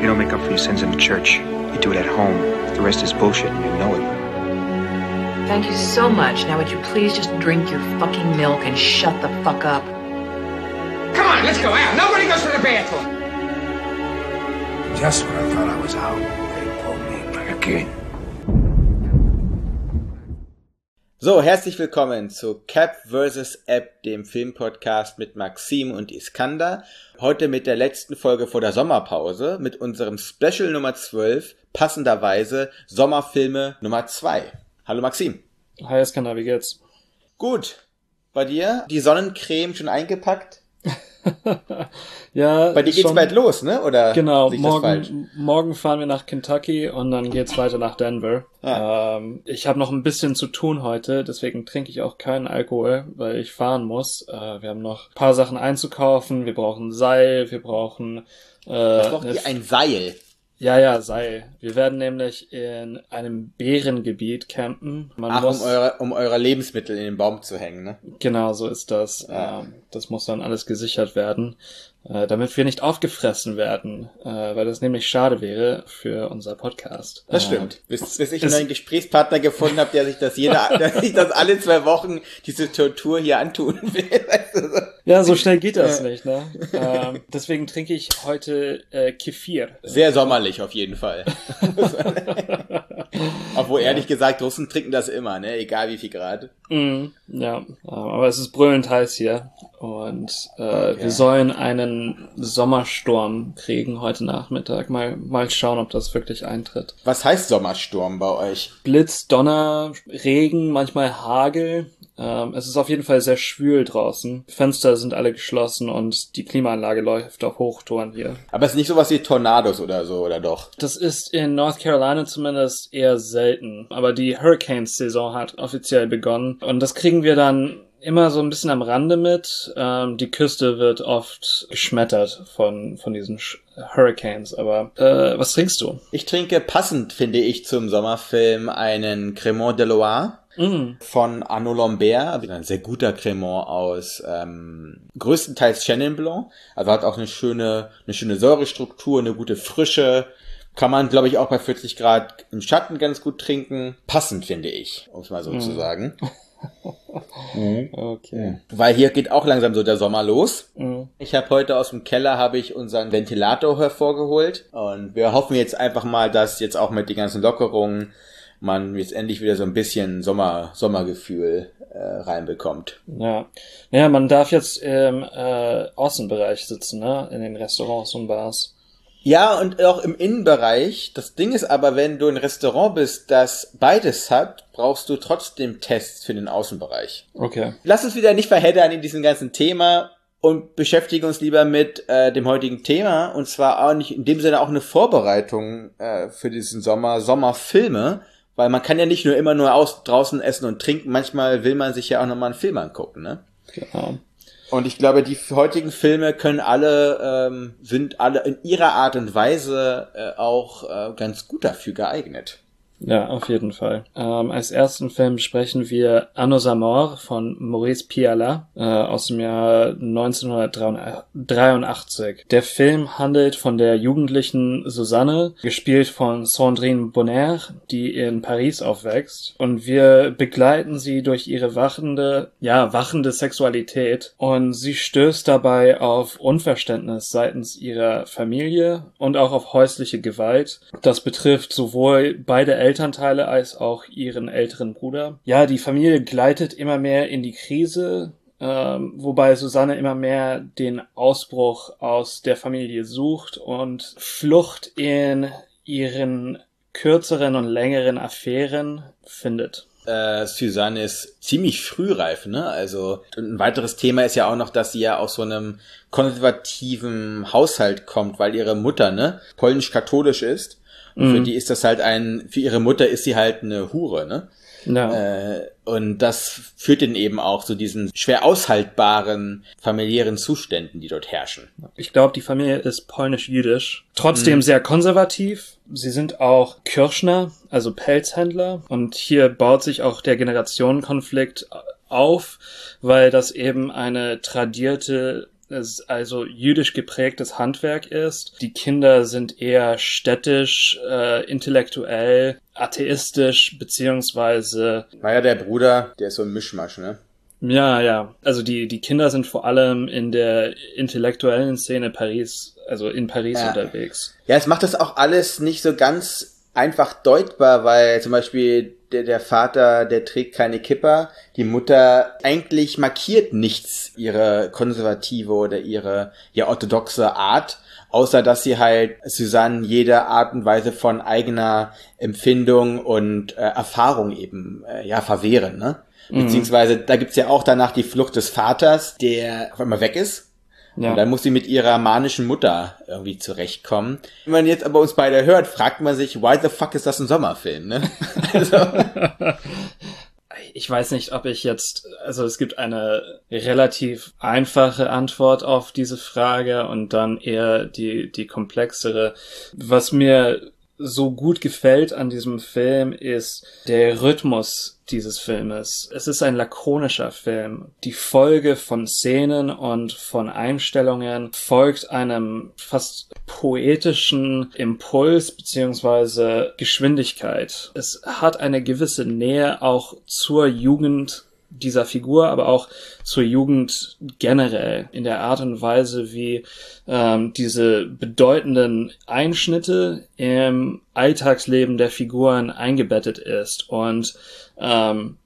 You don't make up for your sins in the church. You do it at home. The rest is bullshit and you know it. Thank you so much. Now would you please just drink your fucking milk and shut the fuck up? Come on, let's go out. Nobody goes to the bathroom. Just when I thought I was out, they pulled me like a king. So, herzlich willkommen zu Cap vs. App, dem Filmpodcast mit Maxim und Iskander. Heute mit der letzten Folge vor der Sommerpause mit unserem Special Nummer 12, passenderweise Sommerfilme Nummer 2. Hallo Maxim. Hi Iskander, wie geht's? Gut. Bei dir? Die Sonnencreme schon eingepackt? ja. Bei dir geht's schon, bald los, ne? Oder genau, morgen, morgen fahren wir nach Kentucky und dann geht's weiter nach Denver. Ah. Ähm, ich habe noch ein bisschen zu tun heute, deswegen trinke ich auch keinen Alkohol, weil ich fahren muss. Äh, wir haben noch ein paar Sachen einzukaufen, wir brauchen Seil, wir brauchen äh, Was braucht ihr ein Seil? Ja, ja, sei. Wir werden nämlich in einem Bärengebiet campen. Man Ach, muss, um, eure, um eure Lebensmittel in den Baum zu hängen, ne? Genau, so ist das. Ja. Ähm, das muss dann alles gesichert werden damit wir nicht aufgefressen werden, äh, weil das nämlich schade wäre für unser Podcast. Das stimmt. Äh, bis, bis ich einen neuen Gesprächspartner gefunden habe, der sich das jeder, der sich das alle zwei Wochen diese Tortur hier antun will. Ja, so schnell geht das nicht, ne? Ähm, deswegen trinke ich heute äh, Kefir. Sehr sommerlich auf jeden Fall. Obwohl ehrlich gesagt, Russen trinken das immer, ne? Egal wie viel Grad. Mm, ja, aber es ist brüllend heiß hier und äh, okay. wir sollen einen Sommersturm kriegen heute Nachmittag. Mal mal schauen, ob das wirklich eintritt. Was heißt Sommersturm bei euch? Blitz, Donner, Regen, manchmal Hagel. Ähm, es ist auf jeden Fall sehr schwül draußen. Fenster sind alle geschlossen und die Klimaanlage läuft auf Hochtouren hier. Aber es ist nicht sowas wie Tornados oder so, oder doch? Das ist in North Carolina zumindest eher selten. Aber die Hurricanes-Saison hat offiziell begonnen. Und das kriegen wir dann immer so ein bisschen am Rande mit. Ähm, die Küste wird oft geschmettert von, von diesen Hurricanes. Aber äh, was trinkst du? Ich trinke passend, finde ich, zum Sommerfilm einen Cremant de Loire. Mm. Von Arnaud Lambert, ein sehr guter Cremant aus ähm, größtenteils Chenin Blanc. Also hat auch eine schöne, eine schöne Säurestruktur, eine gute Frische. Kann man, glaube ich, auch bei 40 Grad im Schatten ganz gut trinken. Passend, finde ich, um es mal so mm. zu sagen. mhm. Okay. Weil hier geht auch langsam so der Sommer los. Mhm. Ich habe heute aus dem Keller habe ich unseren Ventilator hervorgeholt und wir hoffen jetzt einfach mal, dass jetzt auch mit den ganzen Lockerungen man jetzt endlich wieder so ein bisschen Sommer Sommergefühl äh, reinbekommt. Ja, ja, man darf jetzt im äh, Außenbereich sitzen, ne, in den Restaurants und Bars. Ja, und auch im Innenbereich. Das Ding ist aber, wenn du ein Restaurant bist, das beides hat, brauchst du trotzdem Tests für den Außenbereich. Okay. Lass uns wieder nicht verheddern in diesem ganzen Thema und beschäftigen uns lieber mit äh, dem heutigen Thema. Und zwar auch nicht in dem Sinne auch eine Vorbereitung äh, für diesen Sommer, Sommerfilme. Weil man kann ja nicht nur immer nur aus, draußen essen und trinken. Manchmal will man sich ja auch nochmal einen Film angucken, ne? Genau. Und ich glaube, die heutigen Filme können alle, ähm, sind alle in ihrer Art und Weise äh, auch äh, ganz gut dafür geeignet. Ja, auf jeden Fall. Ähm, als ersten Film sprechen wir Annos Amor von Maurice Piala äh, aus dem Jahr 1983. Der Film handelt von der jugendlichen Susanne, gespielt von Sandrine Bonner, die in Paris aufwächst. Und wir begleiten sie durch ihre wachende, ja, wachende Sexualität. Und sie stößt dabei auf Unverständnis seitens ihrer Familie und auch auf häusliche Gewalt. Das betrifft sowohl beide Eltern Elternteile als auch ihren älteren Bruder. Ja, die Familie gleitet immer mehr in die Krise, ähm, wobei Susanne immer mehr den Ausbruch aus der Familie sucht und Flucht in ihren kürzeren und längeren Affären findet. Äh, Susanne ist ziemlich frühreif, ne? Also ein weiteres Thema ist ja auch noch, dass sie ja aus so einem konservativen Haushalt kommt, weil ihre Mutter, ne, polnisch-katholisch ist Mhm. Für die ist das halt ein, für ihre Mutter ist sie halt eine Hure, ne? Ja. Äh, und das führt dann eben auch zu diesen schwer aushaltbaren familiären Zuständen, die dort herrschen. Ich glaube, die Familie ist polnisch-jüdisch, trotzdem mhm. sehr konservativ. Sie sind auch Kirschner, also Pelzhändler. Und hier baut sich auch der Generationenkonflikt auf, weil das eben eine tradierte es also jüdisch geprägtes Handwerk ist. Die Kinder sind eher städtisch, äh, intellektuell, atheistisch, beziehungsweise. War ja der Bruder, der ist so ein Mischmasch, ne? Ja, ja. Also die, die Kinder sind vor allem in der intellektuellen Szene Paris, also in Paris ja. unterwegs. Ja, es macht das auch alles nicht so ganz einfach deutbar, weil zum Beispiel der, der Vater, der trägt keine Kipper, die Mutter eigentlich markiert nichts ihre konservative oder ihre ja orthodoxe Art, außer dass sie halt Susanne jede Art und Weise von eigener Empfindung und äh, Erfahrung eben äh, ja verwehren, ne? Beziehungsweise da gibt's ja auch danach die Flucht des Vaters, der auf einmal weg ist. Ja. Und dann muss sie mit ihrer manischen Mutter irgendwie zurechtkommen. Wenn man jetzt aber uns beide hört, fragt man sich, why the fuck ist das ein Sommerfilm, ne? also. Ich weiß nicht, ob ich jetzt, also es gibt eine relativ einfache Antwort auf diese Frage und dann eher die, die komplexere. Was mir so gut gefällt an diesem Film ist der Rhythmus dieses Filmes. Es ist ein lakonischer Film. Die Folge von Szenen und von Einstellungen folgt einem fast poetischen Impuls beziehungsweise Geschwindigkeit. Es hat eine gewisse Nähe auch zur Jugend dieser Figur, aber auch zur Jugend generell in der Art und Weise, wie ähm, diese bedeutenden Einschnitte im Alltagsleben der Figuren eingebettet ist. Und ähm,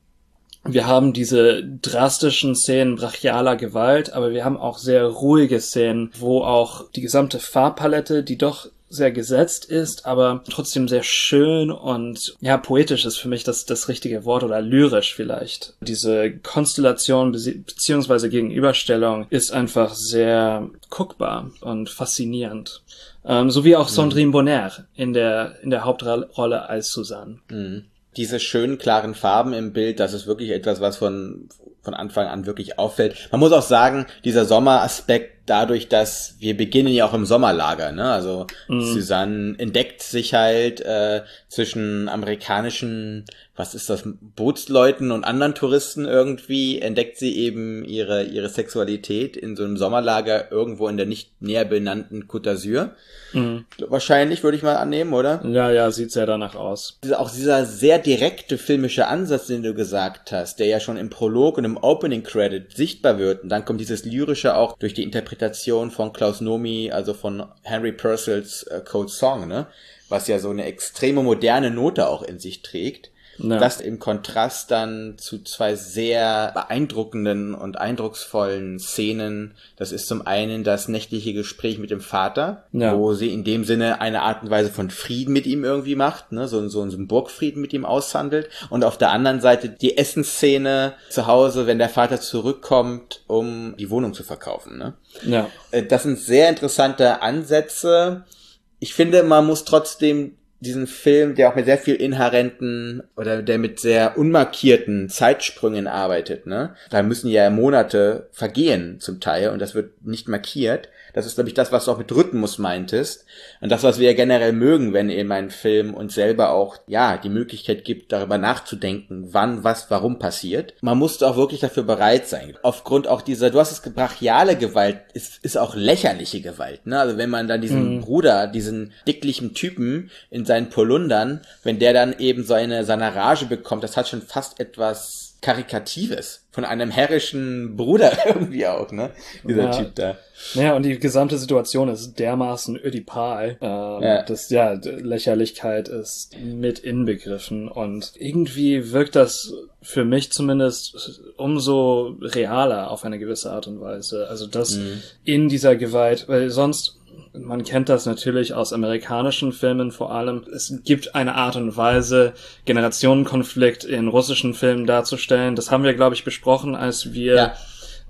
wir haben diese drastischen Szenen brachialer Gewalt, aber wir haben auch sehr ruhige Szenen, wo auch die gesamte Farbpalette, die doch sehr gesetzt ist, aber trotzdem sehr schön und ja, poetisch ist für mich das, das richtige Wort oder lyrisch vielleicht. Diese Konstellation beziehungsweise Gegenüberstellung ist einfach sehr guckbar und faszinierend. Ähm, so wie auch mhm. Sandrine Bonner in der, in der Hauptrolle als Susanne. Mhm. Diese schönen, klaren Farben im Bild, das ist wirklich etwas, was von, von Anfang an wirklich auffällt. Man muss auch sagen, dieser Sommeraspekt dadurch, dass wir beginnen ja auch im Sommerlager, ne? Also mhm. Susanne entdeckt sich halt äh, zwischen amerikanischen, was ist das, Bootsleuten und anderen Touristen irgendwie, entdeckt sie eben ihre ihre Sexualität in so einem Sommerlager irgendwo in der nicht näher benannten Côte d'Azur. Mhm. Wahrscheinlich würde ich mal annehmen, oder? Ja, ja, sieht sehr danach aus. Auch dieser sehr direkte filmische Ansatz, den du gesagt hast, der ja schon im Prolog und im Opening Credit sichtbar wird, und dann kommt dieses lyrische auch durch die Interpretation Interpretation von Klaus Nomi, also von Henry Purcells äh, Code Song, ne? Was ja so eine extreme moderne Note auch in sich trägt. Ja. Das im Kontrast dann zu zwei sehr beeindruckenden und eindrucksvollen Szenen. Das ist zum einen das nächtliche Gespräch mit dem Vater, ja. wo sie in dem Sinne eine Art und Weise von Frieden mit ihm irgendwie macht, ne? so, so, so einen Burgfrieden mit ihm aushandelt. Und auf der anderen Seite die Essensszene zu Hause, wenn der Vater zurückkommt, um die Wohnung zu verkaufen. Ne? Ja. Äh, das sind sehr interessante Ansätze. Ich finde, man muss trotzdem diesen Film, der auch mit sehr viel inhärenten oder der mit sehr unmarkierten Zeitsprüngen arbeitet, ne? Da müssen ja Monate vergehen zum Teil und das wird nicht markiert. Das ist, glaube ich, das, was du auch mit Rhythmus meintest. Und das, was wir ja generell mögen, wenn eben ein Film uns selber auch, ja, die Möglichkeit gibt, darüber nachzudenken, wann, was, warum passiert. Man muss auch wirklich dafür bereit sein. Aufgrund auch dieser, du hast es brachiale Gewalt, ist, ist auch lächerliche Gewalt, ne? Also wenn man dann diesen mhm. Bruder, diesen dicklichen Typen in seinen Polundern, wenn der dann eben seine, seine Rage bekommt, das hat schon fast etwas Karikatives von einem herrischen Bruder irgendwie auch, ne? Dieser ja. Typ da. Naja, und die gesamte Situation ist dermaßen ödipal. Ähm, ja. Das, ja, Lächerlichkeit ist mit inbegriffen und irgendwie wirkt das für mich zumindest umso realer auf eine gewisse Art und Weise. Also das mhm. in dieser Gewalt, weil sonst man kennt das natürlich aus amerikanischen Filmen vor allem. Es gibt eine Art und Weise, Generationenkonflikt in russischen Filmen darzustellen. Das haben wir, glaube ich, besprochen, als wir ja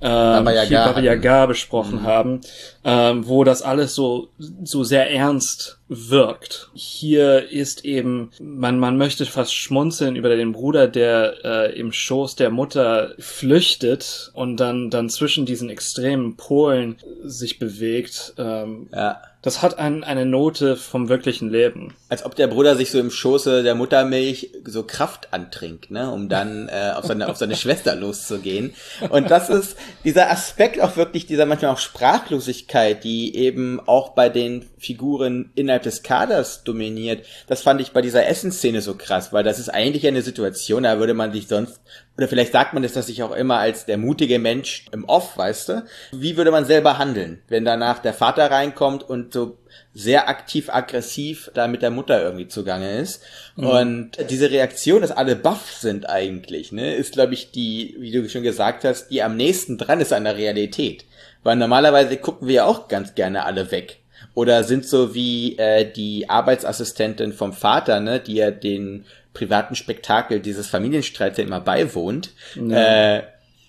ähm, Baba Yaga, Baba Yaga besprochen mhm. haben, ähm, wo das alles so, so sehr ernst wirkt. Hier ist eben, man, man möchte fast schmunzeln über den Bruder, der äh, im Schoß der Mutter flüchtet und dann, dann zwischen diesen extremen Polen sich bewegt. Ähm, ja Das hat ein, eine Note vom wirklichen Leben. Als ob der Bruder sich so im Schoße der Muttermilch so Kraft antrinkt, ne, um dann äh, auf, seine, auf seine Schwester loszugehen. Und das ist dieser Aspekt auch wirklich dieser manchmal auch Sprachlosigkeit, die eben auch bei den Figuren innerhalb des Kaders dominiert. Das fand ich bei dieser Essensszene so krass, weil das ist eigentlich eine Situation, da würde man sich sonst oder vielleicht sagt man es das sich auch immer als der mutige Mensch im Off, weißt du? Wie würde man selber handeln, wenn danach der Vater reinkommt und so sehr aktiv aggressiv da mit der Mutter irgendwie zugange ist. Mhm. Und diese Reaktion, dass alle baff sind eigentlich, ne, ist glaube ich die, wie du schon gesagt hast, die am nächsten dran ist an der Realität. Weil normalerweise gucken wir ja auch ganz gerne alle weg. Oder sind so wie äh, die Arbeitsassistentin vom Vater, ne, die ja den privaten Spektakel dieses Familienstreits ja immer beiwohnt, ja. äh,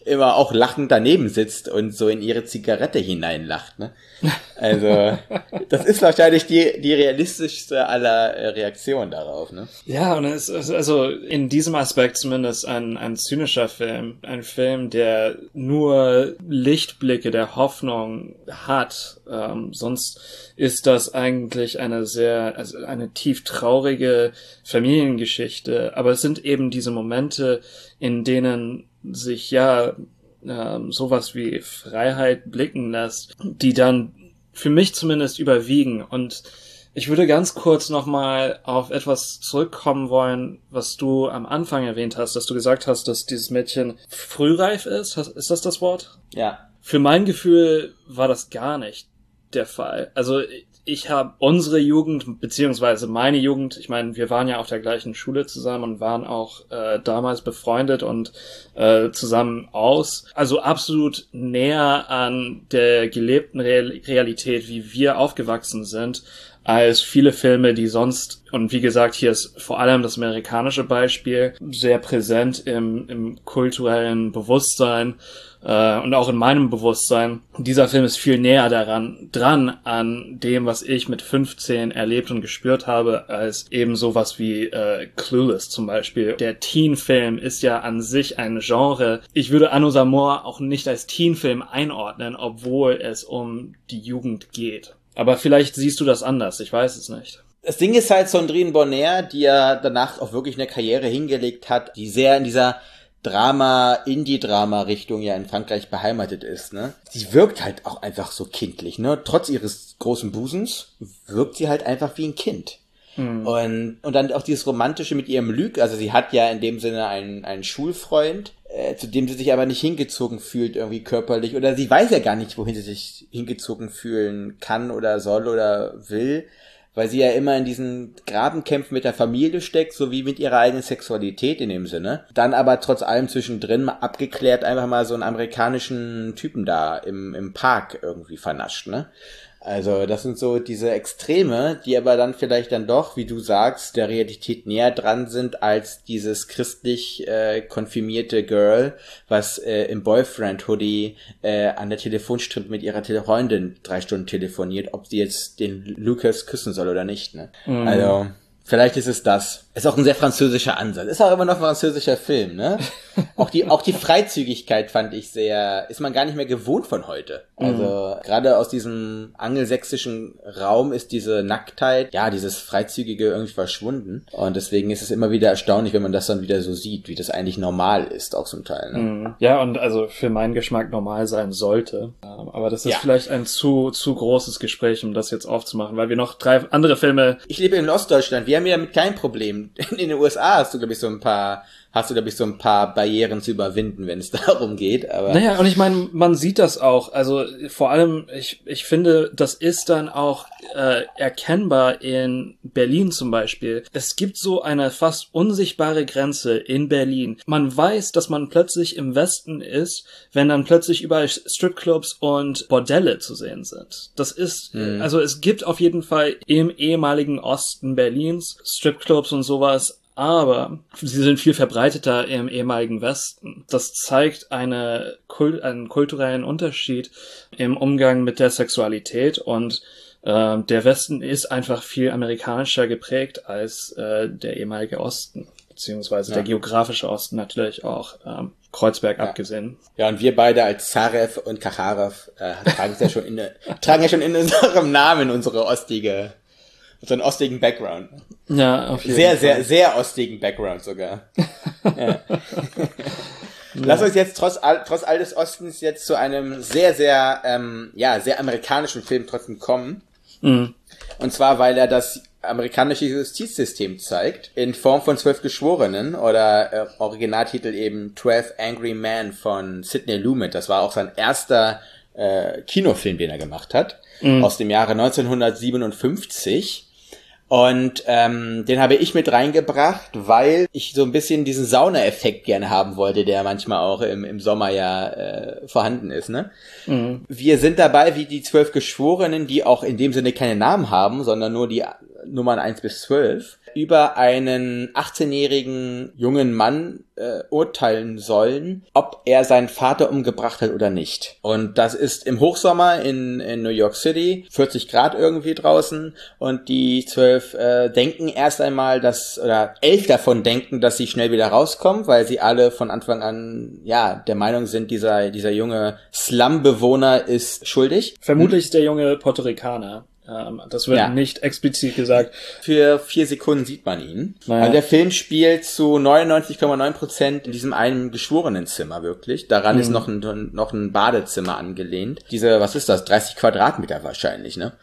immer auch lachend daneben sitzt und so in ihre Zigarette hineinlacht. Ne? Also das ist wahrscheinlich die, die realistischste aller äh, Reaktionen darauf. Ne? Ja, und es ist also in diesem Aspekt zumindest ein, ein zynischer Film. Ein Film, der nur Lichtblicke der Hoffnung hat. Ähm, sonst ist das eigentlich eine sehr, also eine tief traurige Familiengeschichte. Aber es sind eben diese Momente, in denen sich ja ähm, sowas wie Freiheit blicken lässt, die dann für mich zumindest überwiegen. Und ich würde ganz kurz nochmal auf etwas zurückkommen wollen, was du am Anfang erwähnt hast, dass du gesagt hast, dass dieses Mädchen frühreif ist. Ist das das Wort? Ja. Für mein Gefühl war das gar nicht der Fall. Also ich habe unsere Jugend, beziehungsweise meine Jugend, ich meine, wir waren ja auf der gleichen Schule zusammen und waren auch äh, damals befreundet und äh, zusammen aus. Also absolut näher an der gelebten Real Realität, wie wir aufgewachsen sind, als viele Filme, die sonst, und wie gesagt, hier ist vor allem das amerikanische Beispiel sehr präsent im, im kulturellen Bewusstsein äh, und auch in meinem Bewusstsein. Dieser Film ist viel näher daran, dran an dem, was ich mit 15 erlebt und gespürt habe, als eben sowas wie äh, Clueless zum Beispiel. Der Teen-Film ist ja an sich ein Genre. Ich würde Anno Samor auch nicht als Teen-Film einordnen, obwohl es um die Jugend geht. Aber vielleicht siehst du das anders, ich weiß es nicht. Das Ding ist halt Sondrine Bonner, die ja danach auch wirklich eine Karriere hingelegt hat, die sehr in dieser Drama, Indie-Drama-Richtung ja in Frankreich beheimatet ist, ne? Sie wirkt halt auch einfach so kindlich, ne? Trotz ihres großen Busens wirkt sie halt einfach wie ein Kind. Mhm. Und, und dann auch dieses Romantische mit ihrem Lüg, also sie hat ja in dem Sinne einen, einen Schulfreund, äh, zu dem sie sich aber nicht hingezogen fühlt, irgendwie körperlich, oder sie weiß ja gar nicht, wohin sie sich hingezogen fühlen kann oder soll oder will weil sie ja immer in diesen Grabenkämpfen mit der Familie steckt, sowie mit ihrer eigenen Sexualität in dem Sinne. Dann aber trotz allem zwischendrin mal abgeklärt einfach mal so einen amerikanischen Typen da im, im Park irgendwie vernascht, ne? Also das sind so diese Extreme, die aber dann vielleicht dann doch, wie du sagst, der Realität näher dran sind als dieses christlich äh, konfirmierte Girl, was äh, im Boyfriend-Hoodie äh, an der Telefonstrippe mit ihrer Freundin drei Stunden telefoniert, ob sie jetzt den Lucas küssen soll oder nicht. Ne? Mhm. Also Vielleicht ist es das. Ist auch ein sehr französischer Ansatz. Ist auch immer noch ein französischer Film, ne? auch die, auch die Freizügigkeit fand ich sehr, ist man gar nicht mehr gewohnt von heute. Also, mhm. gerade aus diesem angelsächsischen Raum ist diese Nacktheit, ja, dieses Freizügige irgendwie verschwunden. Und deswegen ist es immer wieder erstaunlich, wenn man das dann wieder so sieht, wie das eigentlich normal ist, auch zum Teil. Ne? Mhm. Ja, und also für meinen Geschmack normal sein sollte. Ähm, aber das ist ja. vielleicht ein zu, zu großes Gespräch, um das jetzt aufzumachen, weil wir noch drei andere Filme. Ich lebe in Ostdeutschland. Wir haben ja mit kein Problem. In den USA hast du, glaube ich, so ein paar hast du, glaube ich, so ein paar Barrieren zu überwinden, wenn es darum geht. Aber naja, und ich meine, man sieht das auch. Also vor allem, ich, ich finde, das ist dann auch äh, erkennbar in Berlin zum Beispiel. Es gibt so eine fast unsichtbare Grenze in Berlin. Man weiß, dass man plötzlich im Westen ist, wenn dann plötzlich überall Stripclubs und Bordelle zu sehen sind. Das ist, mhm. also es gibt auf jeden Fall im ehemaligen Osten Berlins Stripclubs und sowas, aber sie sind viel verbreiteter im ehemaligen Westen. Das zeigt eine, einen kulturellen Unterschied im Umgang mit der Sexualität und äh, der Westen ist einfach viel amerikanischer geprägt als äh, der ehemalige Osten. beziehungsweise ja. der geografische Osten natürlich auch ähm, Kreuzberg ja. abgesehen. Ja, und wir beide als Zarev und Kacharev äh, tragen ja schon in tragen ja schon in unserem Namen unsere ostige unseren ostigen Background. Ja, auf jeden sehr, Fall. Sehr, sehr, sehr ostigen Background sogar. ja. Lass uns jetzt trotz, all, trotz all des Ostens jetzt zu einem sehr, sehr, ähm, ja, sehr amerikanischen Film trotzdem kommen. Mhm. Und zwar, weil er das amerikanische Justizsystem zeigt, in Form von zwölf Geschworenen oder äh, Originaltitel eben 12 Angry Men von Sidney Lumet. Das war auch sein erster äh, Kinofilm, den er gemacht hat, mhm. aus dem Jahre 1957. Und ähm, den habe ich mit reingebracht, weil ich so ein bisschen diesen Sauna-Effekt gerne haben wollte, der manchmal auch im, im Sommer ja äh, vorhanden ist. Ne? Mhm. Wir sind dabei wie die zwölf Geschworenen, die auch in dem Sinne keine Namen haben, sondern nur die Nummern eins bis zwölf über einen 18-jährigen jungen Mann äh, urteilen sollen, ob er seinen Vater umgebracht hat oder nicht. Und das ist im Hochsommer in, in New York City, 40 Grad irgendwie draußen und die zwölf äh, denken erst einmal, dass, oder elf davon denken, dass sie schnell wieder rauskommen, weil sie alle von Anfang an, ja, der Meinung sind, dieser, dieser junge Slum-Bewohner ist schuldig. Vermutlich ist der junge Puerto Ricaner. Ähm, das wird ja. nicht explizit gesagt. Für vier Sekunden sieht man ihn. Naja. Also der Film spielt zu 99,9 Prozent in diesem einen Geschworenenzimmer wirklich. Daran mhm. ist noch ein, noch ein Badezimmer angelehnt. Diese, was ist das? 30 Quadratmeter wahrscheinlich, ne?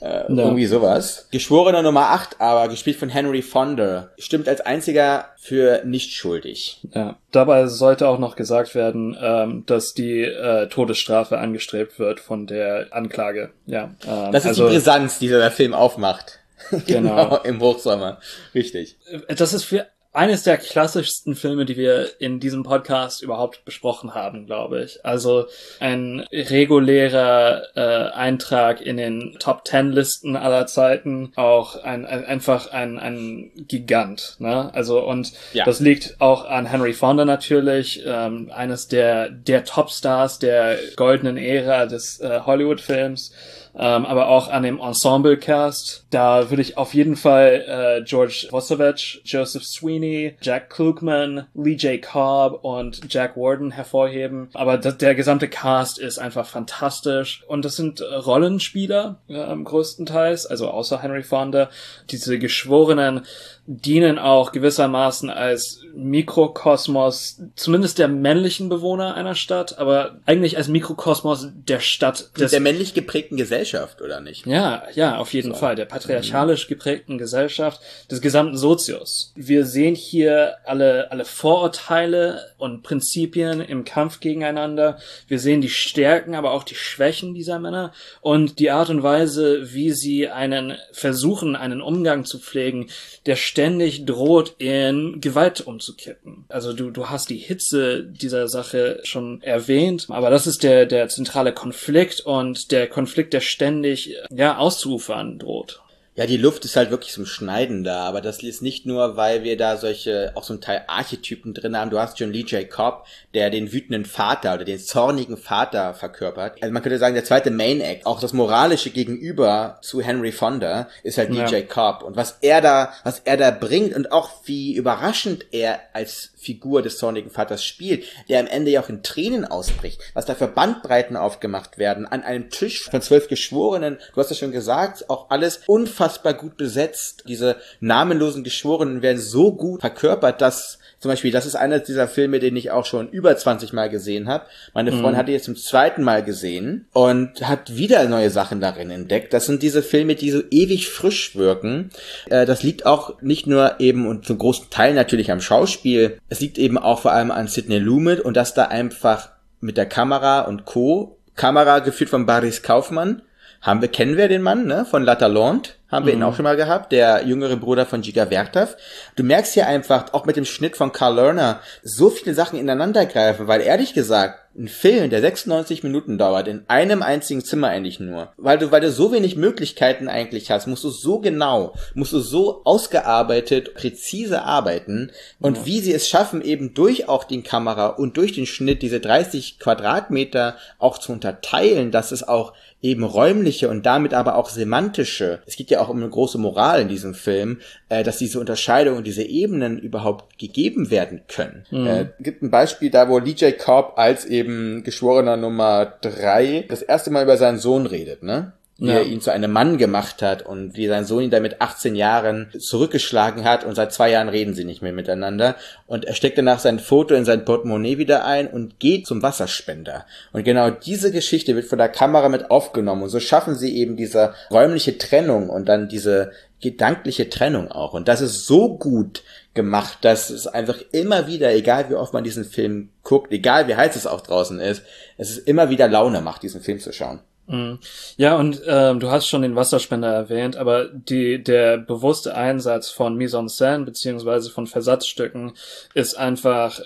Äh, ja. Irgendwie sowas. Geschworener Nummer 8, aber gespielt von Henry Fonda, stimmt als einziger für nicht schuldig. Ja. Dabei sollte auch noch gesagt werden, ähm, dass die äh, Todesstrafe angestrebt wird von der Anklage. Ja. Ähm, das ist also, die Brisanz, die der Film aufmacht. Genau. genau. Im Hochsommer. Richtig. Das ist für eines der klassischsten Filme, die wir in diesem Podcast überhaupt besprochen haben, glaube ich. Also ein regulärer äh, Eintrag in den Top Ten Listen aller Zeiten, auch ein, ein einfach ein, ein Gigant. Ne? Also und ja. das liegt auch an Henry Fonda natürlich, ähm, eines der der Topstars der goldenen Ära des äh, Hollywood-Films ähm, aber auch an dem Ensemble-Cast. Da würde ich auf jeden Fall äh, George Vosovic, Joseph Sweeney, Jack Klugman, Lee J. Cobb und Jack Warden hervorheben. Aber das, der gesamte Cast ist einfach fantastisch. Und das sind Rollenspieler äh, größtenteils, also außer Henry Fonda. Diese Geschworenen dienen auch gewissermaßen als Mikrokosmos, zumindest der männlichen Bewohner einer Stadt, aber eigentlich als Mikrokosmos der Stadt. Des, der männlich geprägten Gesellschaft, oder nicht? Ja, ja, auf jeden so. Fall. Der patriarchalisch geprägten Gesellschaft des gesamten Sozius. Wir sehen hier alle, alle Vorurteile und Prinzipien im Kampf gegeneinander. Wir sehen die Stärken, aber auch die Schwächen dieser Männer und die Art und Weise, wie sie einen versuchen, einen Umgang zu pflegen, der ständig droht, in Gewalt umzukippen. Also du, du hast die Hitze dieser Sache schon erwähnt, aber das ist der, der zentrale Konflikt und der Konflikt, der ständig, ja, auszuufern droht. Ja, die Luft ist halt wirklich zum Schneiden da, aber das ist nicht nur, weil wir da solche, auch zum Teil Archetypen drin haben. Du hast schon Lee J. Cobb, der den wütenden Vater oder den zornigen Vater verkörpert. Also man könnte sagen, der zweite Main Act, auch das moralische Gegenüber zu Henry Fonda, ist halt ja. Lee J. Cobb. Und was er da, was er da bringt und auch wie überraschend er als Figur des zornigen Vaters spielt, der am Ende ja auch in Tränen ausbricht, was da für Bandbreiten aufgemacht werden, an einem Tisch von zwölf Geschworenen, du hast ja schon gesagt, auch alles unfassbar gut besetzt. Diese namenlosen Geschworenen werden so gut verkörpert, dass zum Beispiel, das ist einer dieser Filme, den ich auch schon über 20 Mal gesehen habe. Meine Freundin mhm. hat die jetzt zum zweiten Mal gesehen und hat wieder neue Sachen darin entdeckt. Das sind diese Filme, die so ewig frisch wirken. Äh, das liegt auch nicht nur eben und zum großen Teil natürlich am Schauspiel. Es liegt eben auch vor allem an Sidney Lumet und dass da einfach mit der Kamera und Co. Kamera geführt von Boris Kaufmann. Haben wir, kennen wir den Mann, ne? Von La Talente haben wir mhm. ihn auch schon mal gehabt, der jüngere Bruder von Giga Vertov. Du merkst hier einfach, auch mit dem Schnitt von Carl Lerner, so viele Sachen ineinander greifen, weil ehrlich gesagt, ein Film, der 96 Minuten dauert, in einem einzigen Zimmer eigentlich nur, weil du, weil du so wenig Möglichkeiten eigentlich hast, musst du so genau, musst du so ausgearbeitet, präzise arbeiten und ja. wie sie es schaffen, eben durch auch den Kamera und durch den Schnitt diese 30 Quadratmeter auch zu unterteilen, dass es auch eben räumliche und damit aber auch semantische. Es gibt ja ja auch um eine große Moral in diesem Film, äh, dass diese Unterscheidungen, diese Ebenen überhaupt gegeben werden können. Mhm. Äh, gibt ein Beispiel da, wo Lee J. Cobb als eben Geschworener Nummer drei das erste Mal über seinen Sohn redet, ne? Wie ja. er ihn zu einem Mann gemacht hat und wie sein Sohn ihn dann mit 18 Jahren zurückgeschlagen hat und seit zwei Jahren reden sie nicht mehr miteinander und er steckt danach sein Foto in sein Portemonnaie wieder ein und geht zum Wasserspender und genau diese Geschichte wird von der Kamera mit aufgenommen und so schaffen sie eben diese räumliche Trennung und dann diese gedankliche Trennung auch und das ist so gut gemacht, dass es einfach immer wieder, egal wie oft man diesen Film guckt, egal wie heiß es auch draußen ist, es ist immer wieder Laune macht, diesen Film zu schauen. Mhm. Ja, und ähm, du hast schon den Wasserspender erwähnt, aber die, der bewusste Einsatz von Mise en scène beziehungsweise von Versatzstücken ist einfach äh,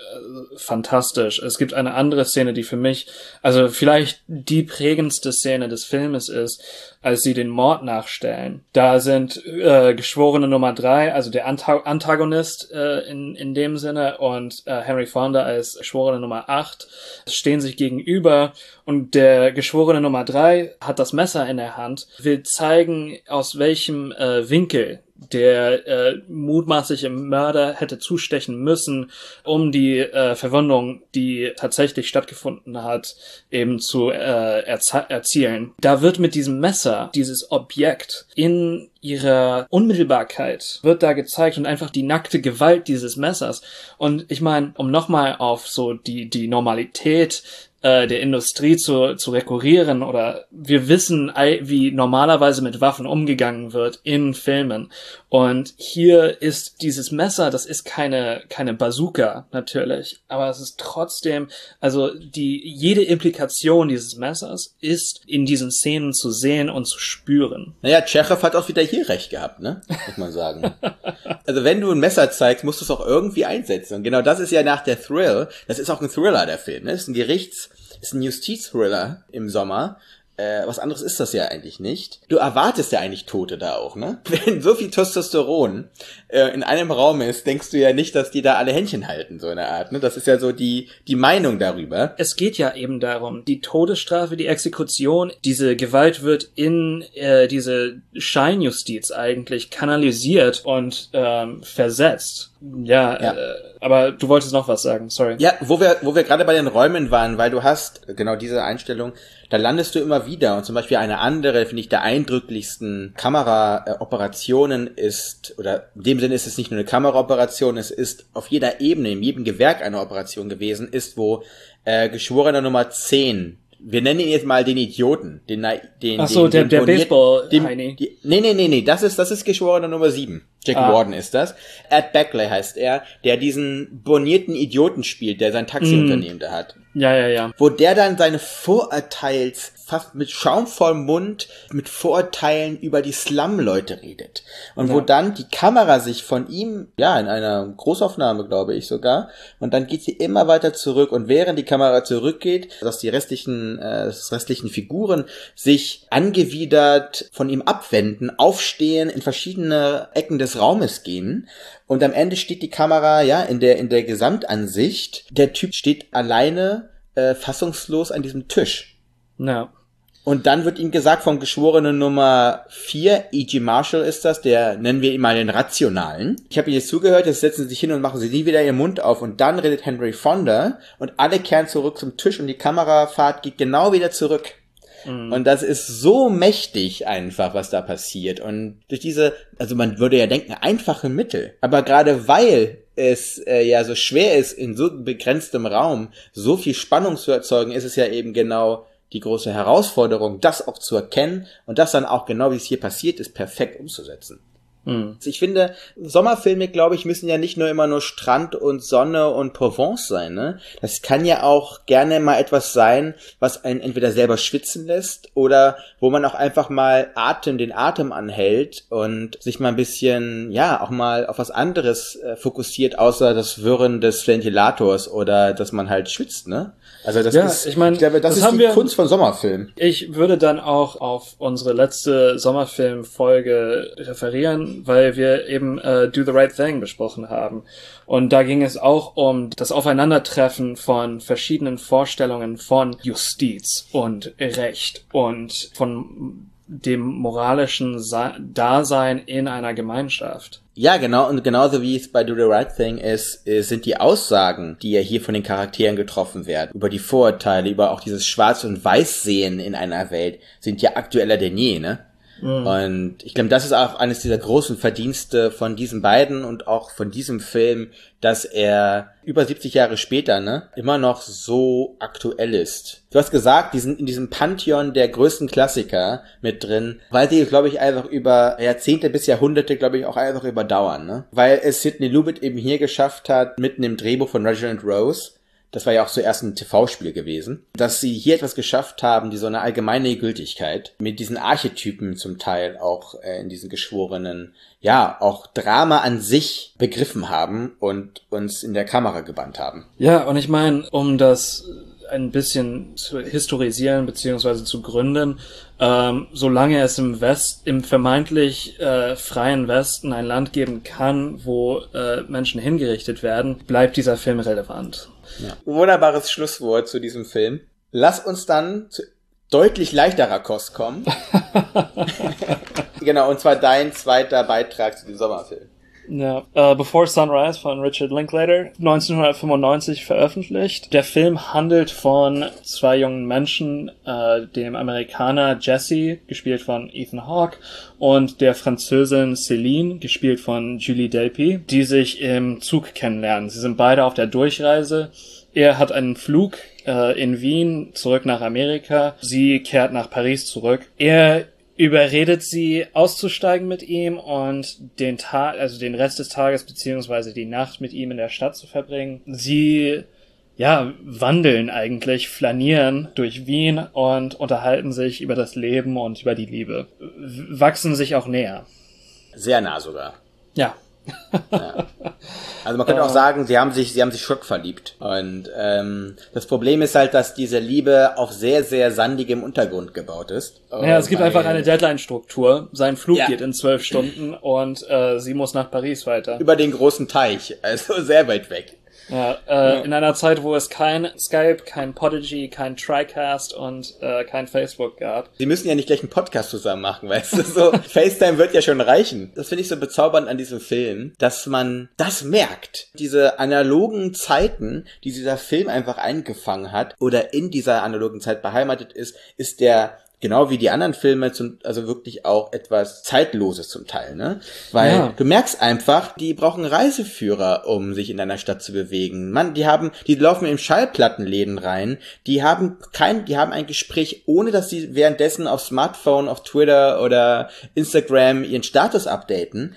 fantastisch. Es gibt eine andere Szene, die für mich, also vielleicht die prägendste Szene des Filmes ist, als sie den Mord nachstellen. Da sind äh, Geschworene Nummer drei, also der Anta Antagonist äh, in, in dem Sinne und äh, Henry Fonda als Geschworene Nummer acht stehen sich gegenüber und der Geschworene Nummer drei hat das Messer in der Hand, will zeigen, aus welchem äh, Winkel der äh, mutmaßliche Mörder hätte zustechen müssen, um die äh, Verwundung, die tatsächlich stattgefunden hat, eben zu äh, erzielen. Da wird mit diesem Messer dieses Objekt in ihrer Unmittelbarkeit wird da gezeigt und einfach die nackte Gewalt dieses Messers. Und ich meine, um nochmal auf so die, die Normalität äh, der Industrie zu, zu rekurrieren oder wir wissen, wie normalerweise mit Waffen umgegangen wird in Filmen. Und hier ist dieses Messer, das ist keine, keine Bazooka, natürlich, aber es ist trotzdem, also die, jede Implikation dieses Messers ist in diesen Szenen zu sehen und zu spüren. Naja, Tschechow hat auch wieder hier recht gehabt, ne? Muss man sagen. also wenn du ein Messer zeigst, musst du es auch irgendwie einsetzen. Und genau das ist ja nach der Thrill, das ist auch ein Thriller, der Film, ne? Das ist ein Gerichts, ist ein Justiz-Thriller im Sommer. Äh, was anderes ist das ja eigentlich nicht. Du erwartest ja eigentlich Tote da auch, ne? Wenn so viel Testosteron äh, in einem Raum ist, denkst du ja nicht, dass die da alle Händchen halten, so eine Art, ne? Das ist ja so die, die Meinung darüber. Es geht ja eben darum, die Todesstrafe, die Exekution, diese Gewalt wird in äh, diese Scheinjustiz eigentlich kanalisiert und ähm, versetzt. Ja, ja. Äh, aber du wolltest noch was sagen, sorry. Ja, wo wir, wo wir gerade bei den Räumen waren, weil du hast genau diese Einstellung, da landest du immer wieder. Und zum Beispiel eine andere, finde ich, der eindrücklichsten Kameraoperationen ist, oder in dem Sinne ist es nicht nur eine Kameraoperation, es ist auf jeder Ebene, in jedem Gewerk eine Operation gewesen, ist, wo äh, Geschworener Nummer 10 wir nennen ihn jetzt mal den Idioten, den, den, Ach so, den, der, der Baseball, den, die, nee, nee, nee, nee, das ist, das ist Geschworener Nummer 7. Jackie ah. Warden ist das. Ed Beckley heißt er, der diesen bonierten Idioten spielt, der sein Taxiunternehmen mm. da hat. Ja, ja, ja. Wo der dann seine Vorurteils fast mit schaumvollem Mund mit Vorurteilen über die Slum-Leute redet. Und ja. wo dann die Kamera sich von ihm, ja, in einer Großaufnahme, glaube ich sogar, und dann geht sie immer weiter zurück. Und während die Kamera zurückgeht, dass die restlichen, äh, restlichen Figuren sich angewidert von ihm abwenden, aufstehen, in verschiedene Ecken des Raumes gehen. Und am Ende steht die Kamera, ja, in der, in der Gesamtansicht. Der Typ steht alleine, äh, fassungslos an diesem Tisch ja. Und dann wird ihm gesagt vom Geschworenen Nummer 4, E.G. Marshall ist das, der nennen wir ihn mal den Rationalen. Ich habe ihm jetzt zugehört, jetzt setzen sie sich hin und machen sie nie wieder ihren Mund auf und dann redet Henry Fonda und alle kehren zurück zum Tisch und die Kamerafahrt geht genau wieder zurück. Mhm. Und das ist so mächtig einfach, was da passiert. Und durch diese, also man würde ja denken, einfache Mittel. Aber gerade weil es äh, ja so schwer ist, in so begrenztem Raum so viel Spannung zu erzeugen, ist es ja eben genau die große Herausforderung, das auch zu erkennen und das dann auch genau wie es hier passiert ist, perfekt umzusetzen. Hm. Ich finde, Sommerfilme, glaube ich, müssen ja nicht nur immer nur Strand und Sonne und Provence sein. Ne? Das kann ja auch gerne mal etwas sein, was einen entweder selber schwitzen lässt oder wo man auch einfach mal Atem, den Atem anhält und sich mal ein bisschen, ja, auch mal auf was anderes äh, fokussiert, außer das Wirren des Ventilators oder dass man halt schwitzt. Ne? Also das ja, ist, ich meine, das, das ist die wir, Kunst von Sommerfilm. Ich würde dann auch auf unsere letzte Sommerfilm-Folge referieren, weil wir eben äh, Do the Right Thing besprochen haben. Und da ging es auch um das Aufeinandertreffen von verschiedenen Vorstellungen von Justiz und Recht und von dem moralischen Dasein in einer Gemeinschaft. Ja, genau, und genauso wie es bei Do the Right Thing ist, äh, sind die Aussagen, die ja hier von den Charakteren getroffen werden, über die Vorurteile, über auch dieses Schwarz- und Weiß-Sehen in einer Welt, sind ja aktueller denn je, ne? Mhm. Und ich glaube, das ist auch eines dieser großen Verdienste von diesen beiden und auch von diesem Film, dass er über 70 Jahre später, ne, immer noch so aktuell ist. Du hast gesagt, die sind in diesem Pantheon der größten Klassiker mit drin, weil sie, glaube ich, einfach über Jahrzehnte bis Jahrhunderte, glaube ich, auch einfach überdauern, ne? Weil es Sidney Lumet eben hier geschafft hat, mitten im Drehbuch von Reginald Rose, das war ja auch zuerst ein TV-Spiel gewesen, dass sie hier etwas geschafft haben, die so eine allgemeine Gültigkeit mit diesen Archetypen zum Teil auch äh, in diesen geschworenen, ja, auch Drama an sich begriffen haben und uns in der Kamera gebannt haben. Ja, und ich meine, um das ein bisschen zu historisieren beziehungsweise zu gründen, ähm, solange es im West, im vermeintlich äh, freien Westen ein Land geben kann, wo äh, Menschen hingerichtet werden, bleibt dieser Film relevant. Ja. Wunderbares Schlusswort zu diesem Film. Lass uns dann zu deutlich leichterer Kost kommen. genau, und zwar dein zweiter Beitrag zu dem Sommerfilm. Ja, uh, Before Sunrise von Richard Linklater, 1995 veröffentlicht. Der Film handelt von zwei jungen Menschen, uh, dem Amerikaner Jesse, gespielt von Ethan Hawke, und der Französin Celine, gespielt von Julie Delpy, die sich im Zug kennenlernen. Sie sind beide auf der Durchreise. Er hat einen Flug äh, in Wien zurück nach Amerika. Sie kehrt nach Paris zurück. Er überredet sie auszusteigen mit ihm und den Tag, also den Rest des Tages beziehungsweise die Nacht mit ihm in der Stadt zu verbringen. Sie ja, wandeln eigentlich, flanieren durch Wien und unterhalten sich über das Leben und über die Liebe. Wachsen sich auch näher. Sehr nah sogar. Ja. Ja. Also man könnte auch sagen, sie haben sich, sie haben sich Schock verliebt. Und ähm, das Problem ist halt, dass diese Liebe auf sehr, sehr sandigem Untergrund gebaut ist. Ja, es gibt einfach eine Deadline-Struktur. Sein Flug ja. geht in zwölf Stunden und äh, sie muss nach Paris weiter. Über den großen Teich, also sehr weit weg. Ja, äh, ja. in einer Zeit, wo es kein Skype, kein Podigy, kein TriCast und äh, kein Facebook gab. Sie müssen ja nicht gleich einen Podcast zusammen machen, weißt du? So, FaceTime wird ja schon reichen. Das finde ich so bezaubernd an diesem Film, dass man das merkt. Diese analogen Zeiten, die dieser Film einfach eingefangen hat oder in dieser analogen Zeit beheimatet ist, ist der genau wie die anderen Filme zum, also wirklich auch etwas Zeitloses zum Teil, ne? Weil ja. du merkst einfach, die brauchen Reiseführer, um sich in einer Stadt zu bewegen. Man, die haben, die laufen in Schallplattenläden rein, die haben kein, die haben ein Gespräch, ohne dass sie währenddessen auf Smartphone, auf Twitter oder Instagram ihren Status updaten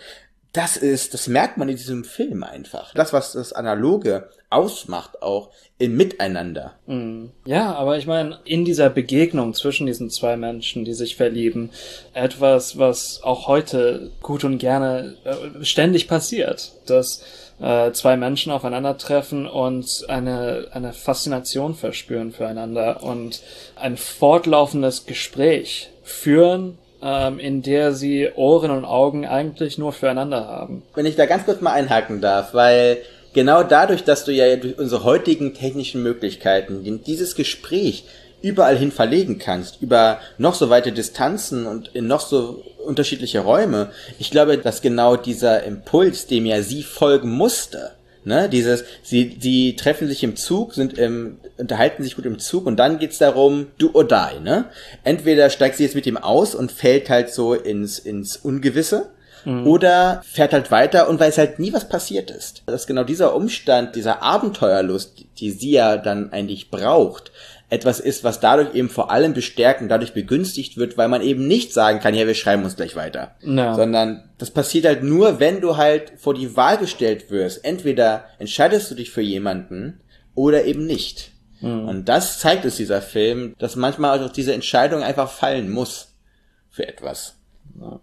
das ist, das merkt man in diesem Film einfach. Das, was das Analoge ausmacht, auch im Miteinander. Mhm. Ja, aber ich meine, in dieser Begegnung zwischen diesen zwei Menschen, die sich verlieben, etwas, was auch heute gut und gerne äh, ständig passiert, dass äh, zwei Menschen aufeinandertreffen und eine, eine Faszination verspüren füreinander und ein fortlaufendes Gespräch führen ähm, in der sie Ohren und Augen eigentlich nur füreinander haben. Wenn ich da ganz kurz mal einhaken darf, weil genau dadurch, dass du ja durch unsere heutigen technischen Möglichkeiten dieses Gespräch überall hin verlegen kannst, über noch so weite Distanzen und in noch so unterschiedliche Räume. Ich glaube, dass genau dieser Impuls, dem ja sie folgen musste, Ne, dieses, sie, sie treffen sich im Zug, sind im, unterhalten sich gut im Zug und dann geht's darum, do or die, ne? Entweder steigt sie jetzt mit ihm aus und fällt halt so ins, ins Ungewisse, mhm. oder fährt halt weiter und weiß halt nie, was passiert ist. Dass genau dieser Umstand, dieser Abenteuerlust, die sie ja dann eigentlich braucht, etwas ist, was dadurch eben vor allem bestärkt und dadurch begünstigt wird, weil man eben nicht sagen kann, ja, wir schreiben uns gleich weiter. No. Sondern das passiert halt nur, wenn du halt vor die Wahl gestellt wirst. Entweder entscheidest du dich für jemanden oder eben nicht. Mhm. Und das zeigt es dieser Film, dass manchmal auch diese Entscheidung einfach fallen muss für etwas.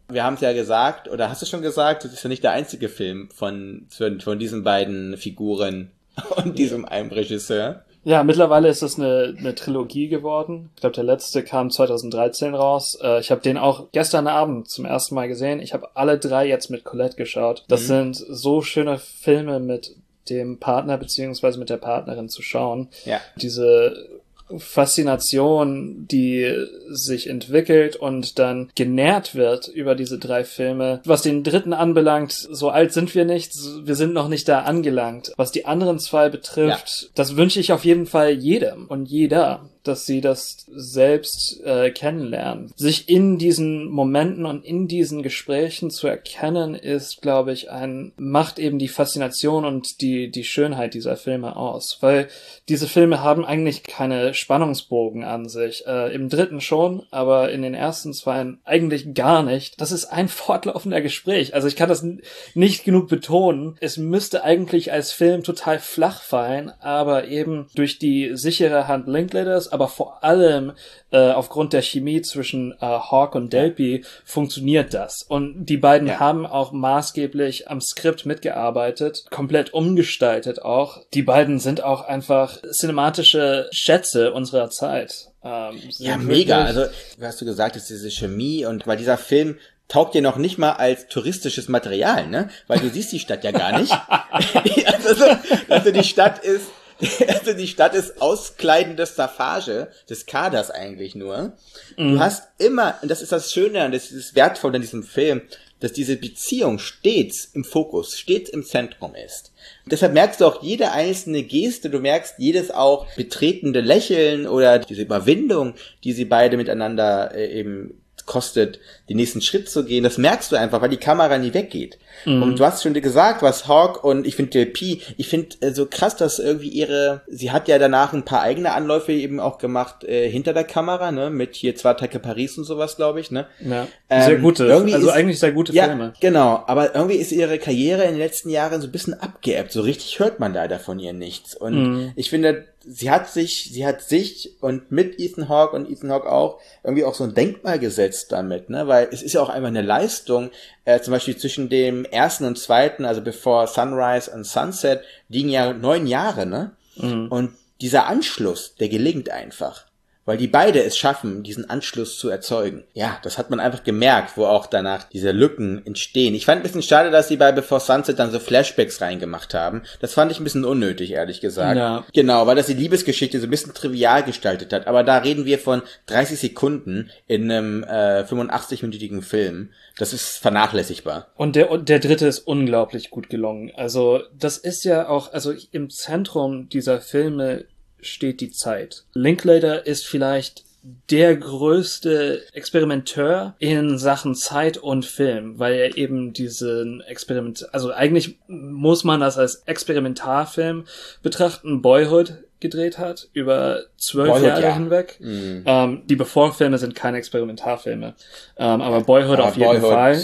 Wir haben es ja gesagt, oder hast du schon gesagt, das ist ja nicht der einzige Film von, von, von diesen beiden Figuren und diesem einem Regisseur. Ja, mittlerweile ist es eine, eine Trilogie geworden. Ich glaube, der letzte kam 2013 raus. Äh, ich habe den auch gestern Abend zum ersten Mal gesehen. Ich habe alle drei jetzt mit Colette geschaut. Das mhm. sind so schöne Filme mit dem Partner beziehungsweise mit der Partnerin zu schauen. Ja. Diese Faszination, die sich entwickelt und dann genährt wird über diese drei Filme. Was den dritten anbelangt, so alt sind wir nicht, wir sind noch nicht da angelangt. Was die anderen zwei betrifft, ja. das wünsche ich auf jeden Fall jedem und jeder dass sie das selbst äh, kennenlernen. Sich in diesen Momenten und in diesen Gesprächen zu erkennen, ist, glaube ich, ein, macht eben die Faszination und die, die Schönheit dieser Filme aus. Weil diese Filme haben eigentlich keine Spannungsbogen an sich. Äh, Im dritten schon, aber in den ersten zwei eigentlich gar nicht. Das ist ein fortlaufender Gespräch. Also ich kann das nicht genug betonen. Es müsste eigentlich als Film total flach fallen, aber eben durch die sichere Hand Linklaters, aber vor allem äh, aufgrund der Chemie zwischen äh, Hawk und Delpy funktioniert das. Und die beiden ja. haben auch maßgeblich am Skript mitgearbeitet, komplett umgestaltet auch. Die beiden sind auch einfach cinematische Schätze unserer Zeit. Ähm, ja, mega. Also, hast du gesagt, ist diese Chemie und weil dieser Film taugt dir noch nicht mal als touristisches Material, ne? Weil du siehst die Stadt ja gar nicht. also, also die Stadt ist also die Stadt ist auskleidende Staffage des Kaders eigentlich nur. Mhm. Du hast immer, und das ist das Schöne und das ist wertvoll an diesem Film, dass diese Beziehung stets im Fokus, stets im Zentrum ist. Und deshalb merkst du auch jede einzelne Geste, du merkst jedes auch betretende Lächeln oder diese Überwindung, die sie beide miteinander äh, eben kostet, den nächsten Schritt zu gehen. Das merkst du einfach, weil die Kamera nie weggeht. Mhm. Und du hast schon gesagt, was Hawk und ich finde DLP, ich finde äh, so krass, dass irgendwie ihre, sie hat ja danach ein paar eigene Anläufe eben auch gemacht äh, hinter der Kamera, ne, mit hier zwei Tage Paris und sowas, glaube ich, ne. Ja, ähm, sehr gute, also ist, eigentlich sehr gute ja, Filme. Genau, aber irgendwie ist ihre Karriere in den letzten Jahren so ein bisschen abgeebbt. So richtig hört man leider von ihr nichts. Und mhm. ich finde, sie hat sich, sie hat sich und mit Ethan Hawke und Ethan Hawke auch irgendwie auch so ein Denkmal gesetzt damit, ne, weil es ist ja auch einfach eine Leistung, äh, zum Beispiel zwischen dem ersten und zweiten, also bevor Sunrise und Sunset, liegen ja neun Jahre, ne, mhm. und dieser Anschluss, der gelingt einfach weil die beide es schaffen, diesen Anschluss zu erzeugen. Ja, das hat man einfach gemerkt, wo auch danach diese Lücken entstehen. Ich fand ein bisschen schade, dass sie bei Before Sunset dann so Flashbacks reingemacht haben. Das fand ich ein bisschen unnötig, ehrlich gesagt. Ja. Genau, weil das die Liebesgeschichte so ein bisschen trivial gestaltet hat. Aber da reden wir von 30 Sekunden in einem äh, 85-minütigen Film. Das ist vernachlässigbar. Und der, und der dritte ist unglaublich gut gelungen. Also, das ist ja auch, also im Zentrum dieser Filme steht die Zeit. Linklater ist vielleicht der größte Experimenteur in Sachen Zeit und Film, weil er eben diesen Experiment, also eigentlich muss man das als Experimentarfilm betrachten. Boyhood gedreht hat über zwölf Boyhood, Jahre ja. hinweg. Mhm. Ähm, die Before-Filme sind keine Experimentarfilme, ähm, aber Boyhood ja, auf jeden Boyhood. Fall.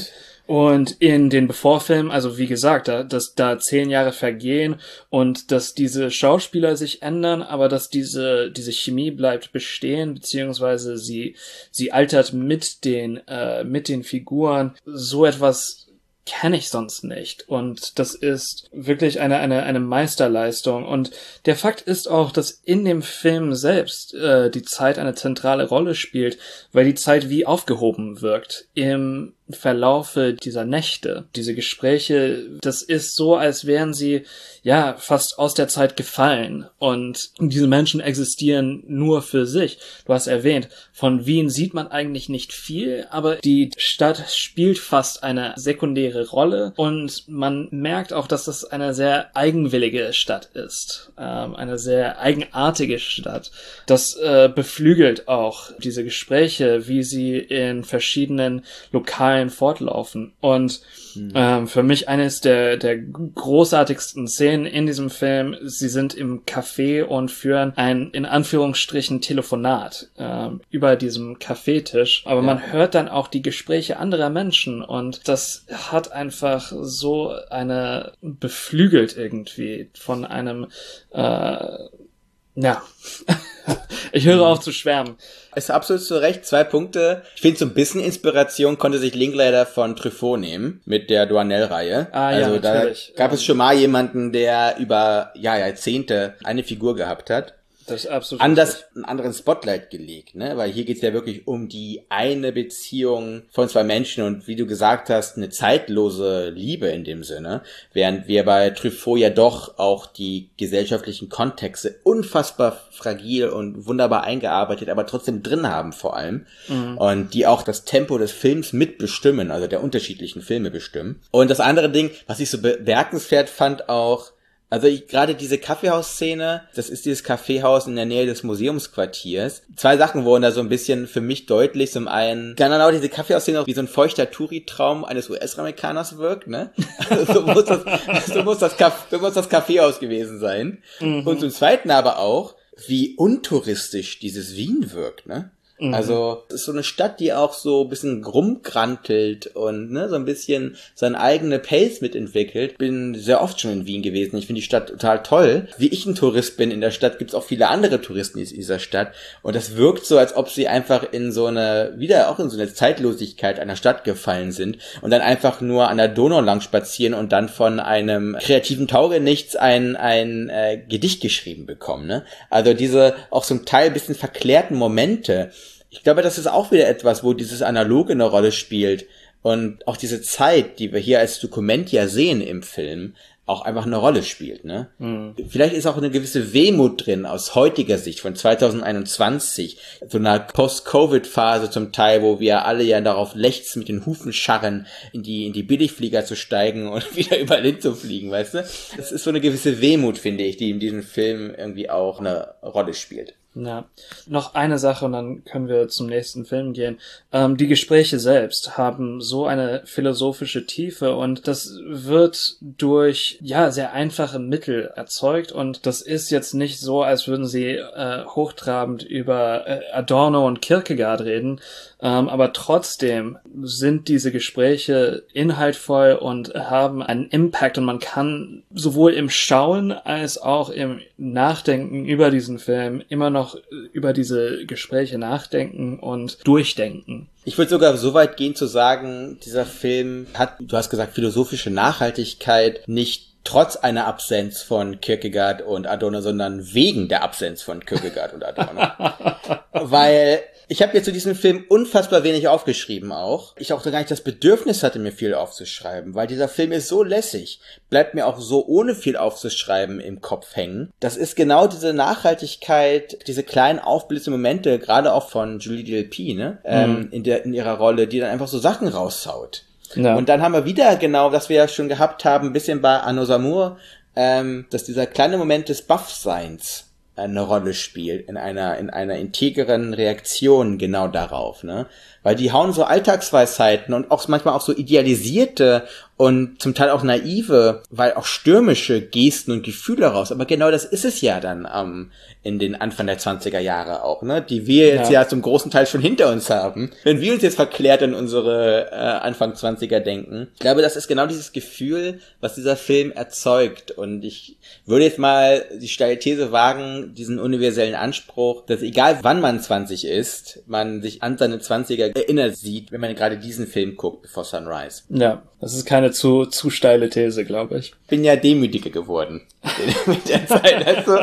Und in den Bevorfilmen, also wie gesagt, da, dass da zehn Jahre vergehen und dass diese Schauspieler sich ändern, aber dass diese, diese Chemie bleibt bestehen, beziehungsweise sie, sie altert mit den, äh, mit den Figuren. So etwas kenne ich sonst nicht. Und das ist wirklich eine, eine, eine Meisterleistung. Und der Fakt ist auch, dass in dem Film selbst äh, die Zeit eine zentrale Rolle spielt, weil die Zeit wie aufgehoben wirkt. Im Verlaufe dieser Nächte, diese Gespräche, das ist so, als wären sie ja fast aus der Zeit gefallen und diese Menschen existieren nur für sich. Du hast erwähnt, von Wien sieht man eigentlich nicht viel, aber die Stadt spielt fast eine sekundäre Rolle und man merkt auch, dass das eine sehr eigenwillige Stadt ist, ähm, eine sehr eigenartige Stadt. Das äh, beflügelt auch diese Gespräche, wie sie in verschiedenen lokalen Teilen fortlaufen. Und mhm. ähm, für mich eines der, der großartigsten Szenen in diesem Film, sie sind im Café und führen ein in Anführungsstrichen Telefonat ähm, über diesem Kaffeetisch. Aber ja. man hört dann auch die Gespräche anderer Menschen und das hat einfach so eine beflügelt irgendwie von einem äh, ja. ich höre auf zu schwärmen. Ist absolut zu Recht. Zwei Punkte. Ich finde, so ein bisschen Inspiration konnte sich Linklater von Truffaut nehmen mit der Douanel-Reihe. Ah, also ja, da gab es schon mal jemanden, der über ja, Jahrzehnte eine Figur gehabt hat. Das ist absolut anders einen anderen Spotlight gelegt, ne? Weil hier geht's ja wirklich um die eine Beziehung von zwei Menschen und wie du gesagt hast, eine zeitlose Liebe in dem Sinne, während wir bei Truffaut ja doch auch die gesellschaftlichen Kontexte unfassbar fragil und wunderbar eingearbeitet, aber trotzdem drin haben vor allem mhm. und die auch das Tempo des Films mitbestimmen, also der unterschiedlichen Filme bestimmen. Und das andere Ding, was ich so bemerkenswert fand auch, also gerade diese Kaffeehausszene, das ist dieses Kaffeehaus in der Nähe des Museumsquartiers. Zwei Sachen wurden da so ein bisschen für mich deutlich. Zum einen, genau diese Kaffeehausszene auch wie so ein feuchter Touri-Traum eines US-Amerikaners wirkt, ne? Also so muss das, so muss das, Kaff, so muss das Kaffeehaus gewesen sein. Mhm. Und zum zweiten aber auch, wie untouristisch dieses Wien wirkt, ne? Mhm. Also es ist so eine Stadt, die auch so ein bisschen rumkrantelt und ne, so ein bisschen seine eigene Pace mitentwickelt. Bin sehr oft schon in Wien gewesen. Ich finde die Stadt total toll. Wie ich ein Tourist bin in der Stadt, gibt es auch viele andere Touristen in dieser Stadt. Und das wirkt so, als ob sie einfach in so eine, wieder auch in so eine Zeitlosigkeit einer Stadt gefallen sind und dann einfach nur an der Donau lang spazieren und dann von einem kreativen Taugenichts ein, ein äh, Gedicht geschrieben bekommen. Ne? Also diese auch zum Teil bisschen verklärten Momente, ich glaube, das ist auch wieder etwas, wo dieses Analoge eine Rolle spielt und auch diese Zeit, die wir hier als Dokument ja sehen im Film, auch einfach eine Rolle spielt. Ne? Mhm. Vielleicht ist auch eine gewisse Wehmut drin aus heutiger Sicht von 2021, so einer Post-Covid-Phase zum Teil, wo wir alle ja darauf lechzen, mit den Hufen scharren, in die, in die Billigflieger zu steigen und wieder überall hinzufliegen, weißt du? Das ist so eine gewisse Wehmut, finde ich, die in diesem Film irgendwie auch eine Rolle spielt. Ja, noch eine Sache und dann können wir zum nächsten Film gehen. Ähm, die Gespräche selbst haben so eine philosophische Tiefe und das wird durch ja sehr einfache Mittel erzeugt und das ist jetzt nicht so, als würden sie äh, hochtrabend über äh, Adorno und Kierkegaard reden, ähm, aber trotzdem sind diese Gespräche inhaltvoll und haben einen Impact und man kann sowohl im Schauen als auch im Nachdenken über diesen Film immer noch über diese Gespräche nachdenken und durchdenken. Ich würde sogar so weit gehen zu sagen, dieser Film hat, du hast gesagt, philosophische Nachhaltigkeit nicht trotz einer Absenz von Kierkegaard und Adorno, sondern wegen der Absenz von Kierkegaard und Adorno. Weil ich habe jetzt zu diesem Film unfassbar wenig aufgeschrieben auch. Ich auch gar nicht das Bedürfnis hatte, mir viel aufzuschreiben, weil dieser Film ist so lässig, bleibt mir auch so ohne viel aufzuschreiben im Kopf hängen. Das ist genau diese Nachhaltigkeit, diese kleinen aufblitzenden Momente, gerade auch von Julie DLP, ne, ähm, mhm. ähm, in der in ihrer Rolle, die dann einfach so Sachen raushaut. Ja. Und dann haben wir wieder genau, was wir ja schon gehabt haben, ein bisschen bei Anno Samur, ähm, dass dieser kleine Moment des Buff-Seins eine Rolle spielt in einer in einer integeren Reaktion genau darauf, ne? Weil die hauen so Alltagsweisheiten und auch manchmal auch so idealisierte und zum Teil auch naive, weil auch stürmische Gesten und Gefühle raus. Aber genau das ist es ja dann ähm, in den Anfang der 20er Jahre auch, ne? Die wir jetzt ja. ja zum großen Teil schon hinter uns haben. Wenn wir uns jetzt verklärt in unsere äh, Anfang 20er denken. Ich glaube, das ist genau dieses Gefühl, was dieser Film erzeugt. Und ich würde jetzt mal die steile These wagen, diesen universellen Anspruch, dass egal wann man 20 ist, man sich an seine 20er erinnert sieht, wenn man gerade diesen Film guckt, bevor Sunrise. Ja, das ist keine zu, zu steile These, glaube ich. Bin ja demütiger geworden mit der Zeit. Also,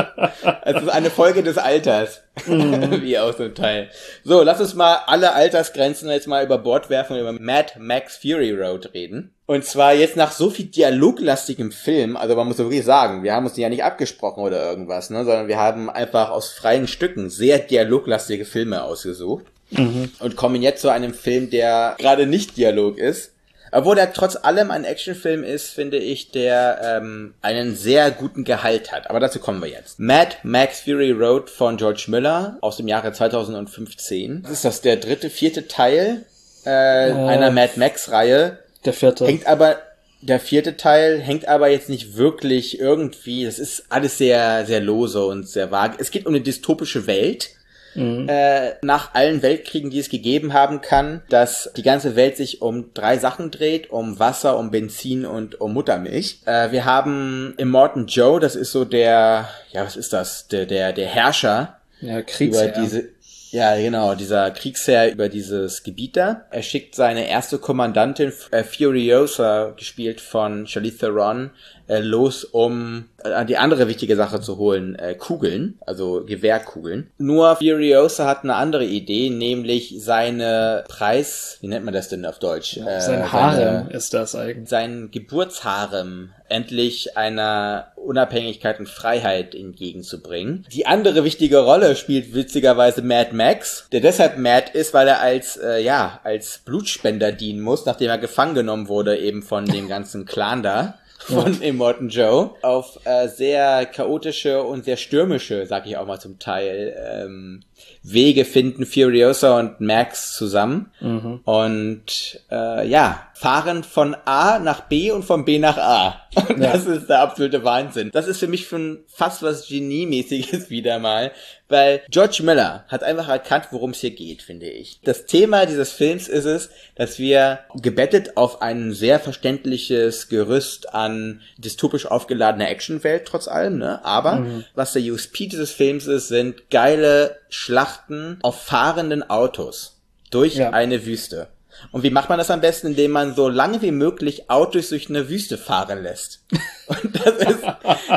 also eine Folge des Alters. Mhm. Wie auch so ein Teil. So, lass uns mal alle Altersgrenzen jetzt mal über Bord werfen und über Mad Max Fury Road reden. Und zwar jetzt nach so viel dialoglastigem Film, also man muss wirklich sagen, wir haben uns ja nicht abgesprochen oder irgendwas, ne, sondern wir haben einfach aus freien Stücken sehr dialoglastige Filme ausgesucht. Mhm. Und kommen jetzt zu einem Film, der gerade nicht Dialog ist. Obwohl er trotz allem ein Actionfilm ist, finde ich, der ähm, einen sehr guten Gehalt hat. Aber dazu kommen wir jetzt. Mad Max Fury Road von George Miller aus dem Jahre 2015. Das ist das der dritte, vierte Teil äh, äh, einer Mad Max-Reihe. Der vierte. Hängt aber der vierte Teil hängt aber jetzt nicht wirklich irgendwie, das ist alles sehr, sehr lose und sehr vage. Es geht um eine dystopische Welt, mhm. äh, nach allen Weltkriegen, die es gegeben haben kann, dass die ganze Welt sich um drei Sachen dreht, um Wasser, um Benzin und um Muttermilch. Äh, wir haben Immortan Joe, das ist so der, ja, was ist das, der, der, der Herrscher ja, Kriegsherr. über diese Ja, genau, dieser Kriegsherr über dieses Gebiet da. Er schickt seine erste Kommandantin, äh, Furiosa, gespielt von Charlize Theron, äh, los, um äh, die andere wichtige Sache zu holen, äh, Kugeln, also Gewehrkugeln. Nur Furiosa hat eine andere Idee, nämlich seine Preis, wie nennt man das denn auf Deutsch? Ja, sein äh, Harem ist das eigentlich. Sein Geburtsharem endlich einer Unabhängigkeit und Freiheit entgegenzubringen. Die andere wichtige Rolle spielt witzigerweise Mad Max, der deshalb mad ist, weil er als äh, ja als Blutspender dienen muss, nachdem er gefangen genommen wurde eben von dem ganzen Clan da von Immortan Joe auf äh, sehr chaotische und sehr stürmische, sag ich auch mal zum Teil, ähm, Wege finden Furiosa und Max zusammen mhm. und äh, ja, fahren von A nach B und von B nach A. Und ja. das ist der absolute Wahnsinn. Das ist für mich schon fast was Geniemäßiges wieder mal, weil George Miller hat einfach erkannt, worum es hier geht, finde ich. Das Thema dieses Films ist es, dass wir gebettet auf ein sehr verständliches Gerüst an dystopisch aufgeladener Actionwelt trotz allem, ne? Aber mhm. was der USP dieses Films ist, sind geile Schlachten auf fahrenden Autos durch ja. eine Wüste. Und wie macht man das am besten? Indem man so lange wie möglich Autos durch eine Wüste fahren lässt. Und das ist,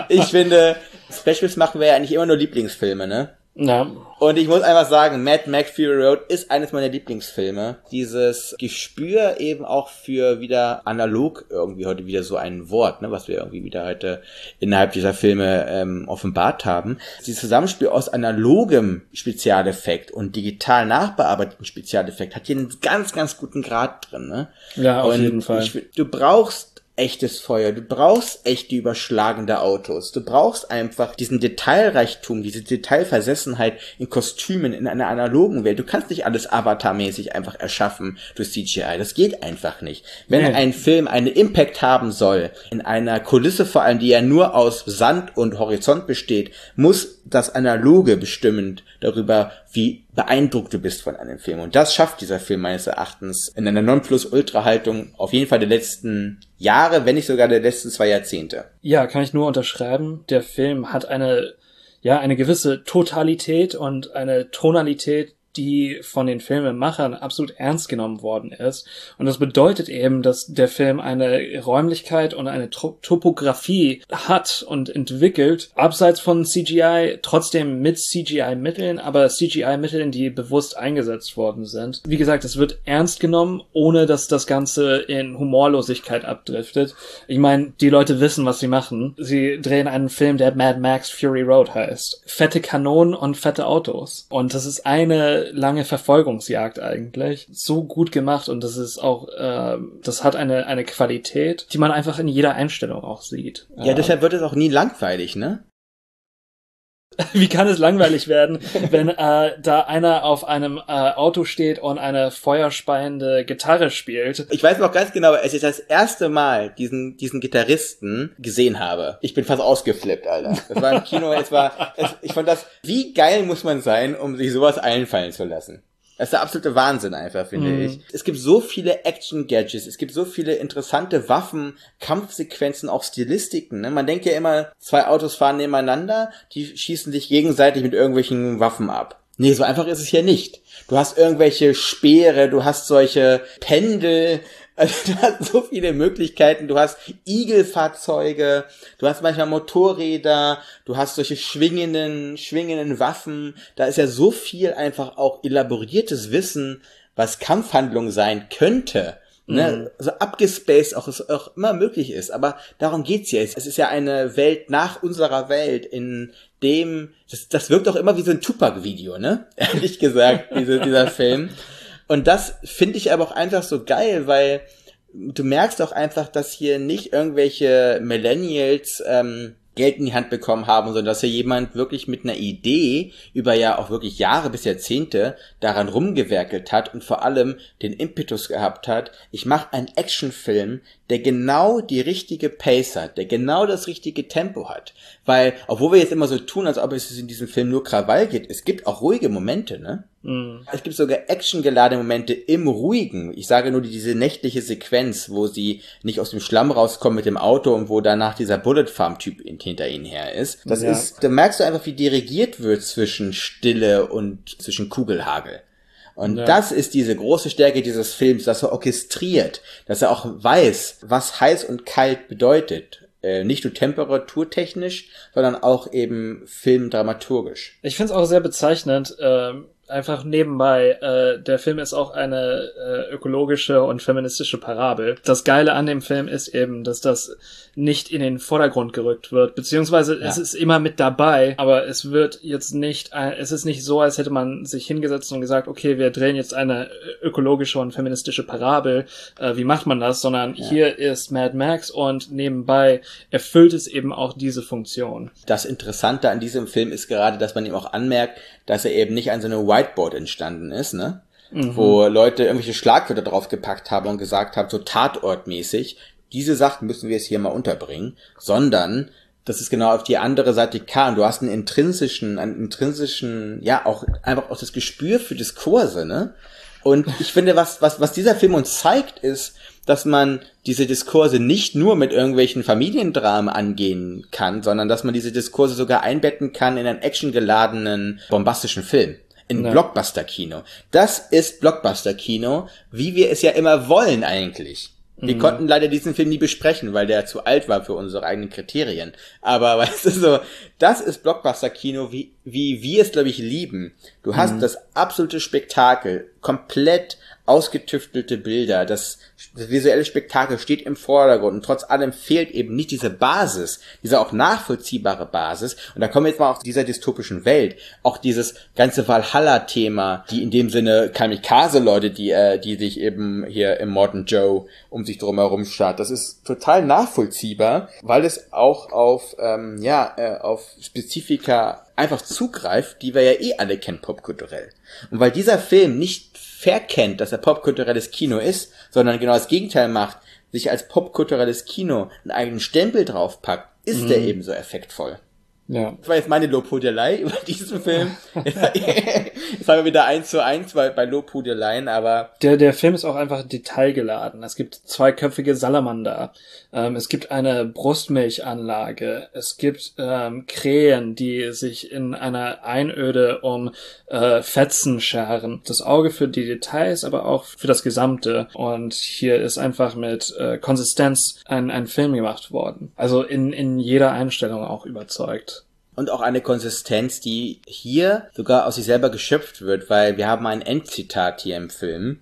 ich finde, Specials machen wir ja eigentlich immer nur Lieblingsfilme, ne? Ja. Und ich muss einfach sagen, Mad Max Fury Road ist eines meiner Lieblingsfilme. Dieses Gespür eben auch für wieder analog irgendwie heute wieder so ein Wort, ne, was wir irgendwie wieder heute innerhalb dieser Filme ähm, offenbart haben. Dieses Zusammenspiel aus analogem Spezialeffekt und digital nachbearbeiteten Spezialeffekt hat hier einen ganz, ganz guten Grad drin. Ne? Ja, auf und jeden Fall. Ich, du brauchst echtes Feuer, du brauchst echte überschlagende Autos, du brauchst einfach diesen Detailreichtum, diese Detailversessenheit in Kostümen in einer analogen Welt. Du kannst nicht alles avatarmäßig einfach erschaffen durch CGI, das geht einfach nicht. Wenn nee. ein Film einen Impact haben soll, in einer Kulisse vor allem, die ja nur aus Sand und Horizont besteht, muss das Analoge bestimmend darüber, wie beeindruckt du bist von einem Film. Und das schafft dieser Film meines Erachtens in einer Nonplus-Ultra-Haltung auf jeden Fall der letzten Jahre, wenn nicht sogar der letzten zwei Jahrzehnte. Ja, kann ich nur unterschreiben. Der Film hat eine, ja, eine gewisse Totalität und eine Tonalität, die von den Filmemachern absolut ernst genommen worden ist. Und das bedeutet eben, dass der Film eine Räumlichkeit und eine Topografie hat und entwickelt, abseits von CGI, trotzdem mit CGI-Mitteln, aber CGI-Mitteln, die bewusst eingesetzt worden sind. Wie gesagt, es wird ernst genommen, ohne dass das Ganze in Humorlosigkeit abdriftet. Ich meine, die Leute wissen, was sie machen. Sie drehen einen Film, der Mad Max Fury Road heißt. Fette Kanonen und fette Autos. Und das ist eine lange Verfolgungsjagd eigentlich. So gut gemacht und das ist auch, äh, das hat eine, eine Qualität, die man einfach in jeder Einstellung auch sieht. Ja, deshalb wird es auch nie langweilig, ne? Wie kann es langweilig werden, wenn äh, da einer auf einem äh, Auto steht und eine feuerspeiende Gitarre spielt? Ich weiß noch ganz genau, als ich das erste Mal diesen diesen Gitarristen gesehen habe, ich bin fast ausgeflippt, Alter. Das war im Kino, es war, es, ich fand das, wie geil muss man sein, um sich sowas einfallen zu lassen? Das ist der absolute Wahnsinn einfach, finde mhm. ich. Es gibt so viele Action-Gadgets, es gibt so viele interessante Waffen, Kampfsequenzen, auch Stilistiken. Ne? Man denkt ja immer, zwei Autos fahren nebeneinander, die schießen sich gegenseitig mit irgendwelchen Waffen ab. Nee, so einfach ist es hier nicht. Du hast irgendwelche Speere, du hast solche Pendel, also du hast so viele Möglichkeiten. Du hast Igelfahrzeuge, du hast manchmal Motorräder, du hast solche schwingenden, schwingenden Waffen. Da ist ja so viel einfach auch elaboriertes Wissen, was Kampfhandlung sein könnte. Ne, mhm. so abgespaced auch es auch immer möglich ist, aber darum geht's ja. Es ist ja eine Welt nach unserer Welt, in dem das, das wirkt auch immer wie so ein Tupac-Video, ne? Ehrlich gesagt, diese, dieser Film. Und das finde ich aber auch einfach so geil, weil du merkst auch einfach, dass hier nicht irgendwelche Millennials ähm, Geld in die Hand bekommen haben, sondern dass hier jemand wirklich mit einer Idee über ja auch wirklich Jahre bis Jahrzehnte daran rumgewerkelt hat und vor allem den Impetus gehabt hat, ich mache einen Actionfilm, der genau die richtige Pace hat, der genau das richtige Tempo hat. Weil, obwohl wir jetzt immer so tun, als ob es in diesem Film nur Krawall geht, es gibt auch ruhige Momente, ne? Mhm. Es gibt sogar actiongeladene Momente im Ruhigen. Ich sage nur diese nächtliche Sequenz, wo sie nicht aus dem Schlamm rauskommen mit dem Auto und wo danach dieser Bullet Farm Typ hinter ihnen her ist. Das ja. ist, da merkst du einfach, wie dirigiert wird zwischen Stille und zwischen Kugelhagel. Und ja. das ist diese große Stärke dieses Films, dass er orchestriert, dass er auch weiß, was heiß und kalt bedeutet. Äh, nicht nur temperaturtechnisch, sondern auch eben filmdramaturgisch. Ich finde es auch sehr bezeichnend, ähm, einfach nebenbei, äh, der Film ist auch eine äh, ökologische und feministische Parabel. Das Geile an dem Film ist eben, dass das nicht in den Vordergrund gerückt wird, beziehungsweise ja. es ist immer mit dabei, aber es wird jetzt nicht, es ist nicht so, als hätte man sich hingesetzt und gesagt, okay, wir drehen jetzt eine ökologische und feministische Parabel, äh, wie macht man das, sondern ja. hier ist Mad Max und nebenbei erfüllt es eben auch diese Funktion. Das Interessante an diesem Film ist gerade, dass man ihm auch anmerkt, dass er eben nicht an so einem Whiteboard entstanden ist, ne? Mhm. wo Leute irgendwelche Schlagwörter draufgepackt haben und gesagt haben, so tatortmäßig, diese Sachen müssen wir jetzt hier mal unterbringen, sondern das ist genau auf die andere Seite kam. Du hast einen intrinsischen, einen intrinsischen, ja, auch einfach auch das Gespür für Diskurse, ne? Und ich finde, was, was, was dieser Film uns zeigt, ist, dass man diese Diskurse nicht nur mit irgendwelchen Familiendramen angehen kann, sondern dass man diese Diskurse sogar einbetten kann in einen actiongeladenen, bombastischen Film. In ja. Blockbuster-Kino. Das ist Blockbuster-Kino, wie wir es ja immer wollen eigentlich. Wir mhm. konnten leider diesen Film nie besprechen, weil der zu alt war für unsere eigenen Kriterien. Aber weißt du so, das ist Blockbuster-Kino, wie, wie wir es, glaube ich, lieben. Du hast mhm. das absolute Spektakel, komplett ausgetüftelte Bilder, das, visuelle Spektakel steht im Vordergrund und trotz allem fehlt eben nicht diese Basis, diese auch nachvollziehbare Basis. Und da kommen wir jetzt mal auf dieser dystopischen Welt, auch dieses ganze Valhalla-Thema, die in dem Sinne Kamikaze-Leute, die, äh, die sich eben hier im Modern Joe um sich drum herum starrt, das ist total nachvollziehbar, weil es auch auf, ähm, ja, äh, auf Spezifika einfach zugreift, die wir ja eh alle kennen popkulturell. Und weil dieser Film nicht verkennt, dass er popkulturelles Kino ist, sondern genau das Gegenteil macht, sich als popkulturelles Kino einen eigenen Stempel draufpackt, ist mhm. er ebenso effektvoll. Ja. Das war jetzt meine Lobhudelei über diesen Film. jetzt haben wir wieder eins zu eins bei, bei Lobhudeleien, aber. Der, der Film ist auch einfach detailgeladen. Es gibt zweiköpfige Salamander. Ähm, es gibt eine Brustmilchanlage. Es gibt ähm, Krähen, die sich in einer Einöde um äh, Fetzen scheren. Das Auge für die Details, aber auch für das Gesamte. Und hier ist einfach mit äh, Konsistenz ein, ein Film gemacht worden. Also in, in jeder Einstellung auch überzeugt und auch eine Konsistenz, die hier sogar aus sich selber geschöpft wird, weil wir haben ein Endzitat hier im Film.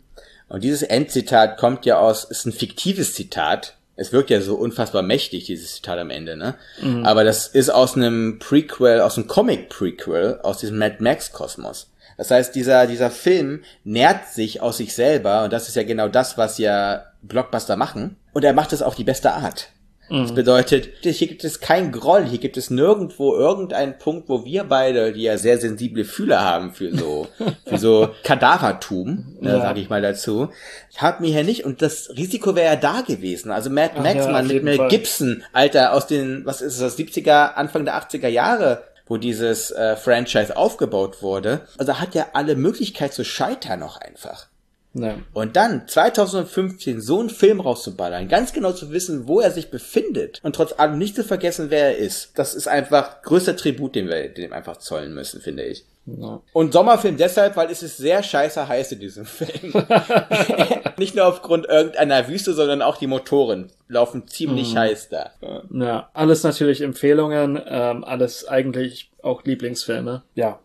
Und dieses Endzitat kommt ja aus, ist ein fiktives Zitat. Es wirkt ja so unfassbar mächtig, dieses Zitat am Ende, ne? Mhm. Aber das ist aus einem Prequel, aus einem Comic-Prequel, aus diesem Mad Max-Kosmos. Das heißt, dieser, dieser Film nährt sich aus sich selber und das ist ja genau das, was ja Blockbuster machen. Und er macht es auf die beste Art. Das mhm. bedeutet, hier gibt es kein Groll, hier gibt es nirgendwo irgendeinen Punkt, wo wir beide, die ja sehr sensible Fühler haben für so, für so Kadavertum, ne, ja. sage ich mal dazu, haben wir hier nicht. Und das Risiko wäre ja da gewesen. Also Mad Ach Max, ja, man mit Mel Gibson, Alter, aus den, was ist das, 70er, Anfang der 80er Jahre, wo dieses äh, Franchise aufgebaut wurde. Also hat ja alle Möglichkeit zu scheitern noch einfach. Ja. Und dann 2015 so einen Film rauszuballern, ganz genau zu wissen, wo er sich befindet und trotz allem nicht zu vergessen, wer er ist, das ist einfach größter Tribut, den wir dem einfach zollen müssen, finde ich. Ja. Und Sommerfilm deshalb, weil es ist sehr scheiße heiß in diesem Film. Nicht nur aufgrund irgendeiner Wüste, sondern auch die Motoren laufen ziemlich mhm. heiß da. Ja, alles natürlich Empfehlungen, ähm, alles eigentlich auch Lieblingsfilme. Ja,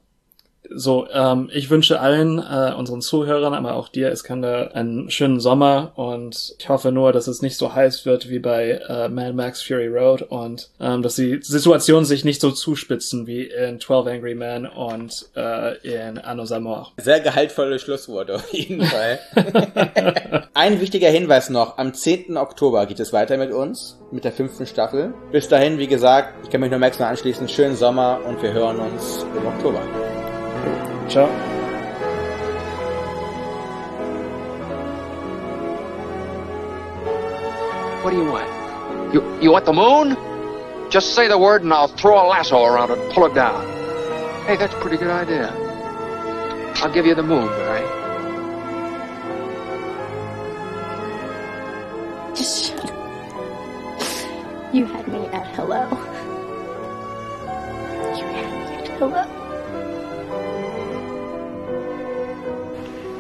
so, ähm, ich wünsche allen äh, unseren Zuhörern, aber auch dir, Iskander, einen schönen Sommer und ich hoffe nur, dass es nicht so heiß wird wie bei äh, Mad Max Fury Road und ähm, dass die Situationen sich nicht so zuspitzen wie in 12 Angry Men und äh, in Anno Samor. Sehr gehaltvolle Schlussworte auf jeden Fall. Ein wichtiger Hinweis noch, am 10. Oktober geht es weiter mit uns, mit der fünften Staffel. Bis dahin, wie gesagt, ich kann mich nur Max noch anschließen, schönen Sommer und wir hören uns im Oktober. Ciao. What do you want? You, you want the moon? Just say the word and I'll throw a lasso around it and pull it down. Hey, that's a pretty good idea. I'll give you the moon, all right? Just shut up. You had me at hello. You had me at hello.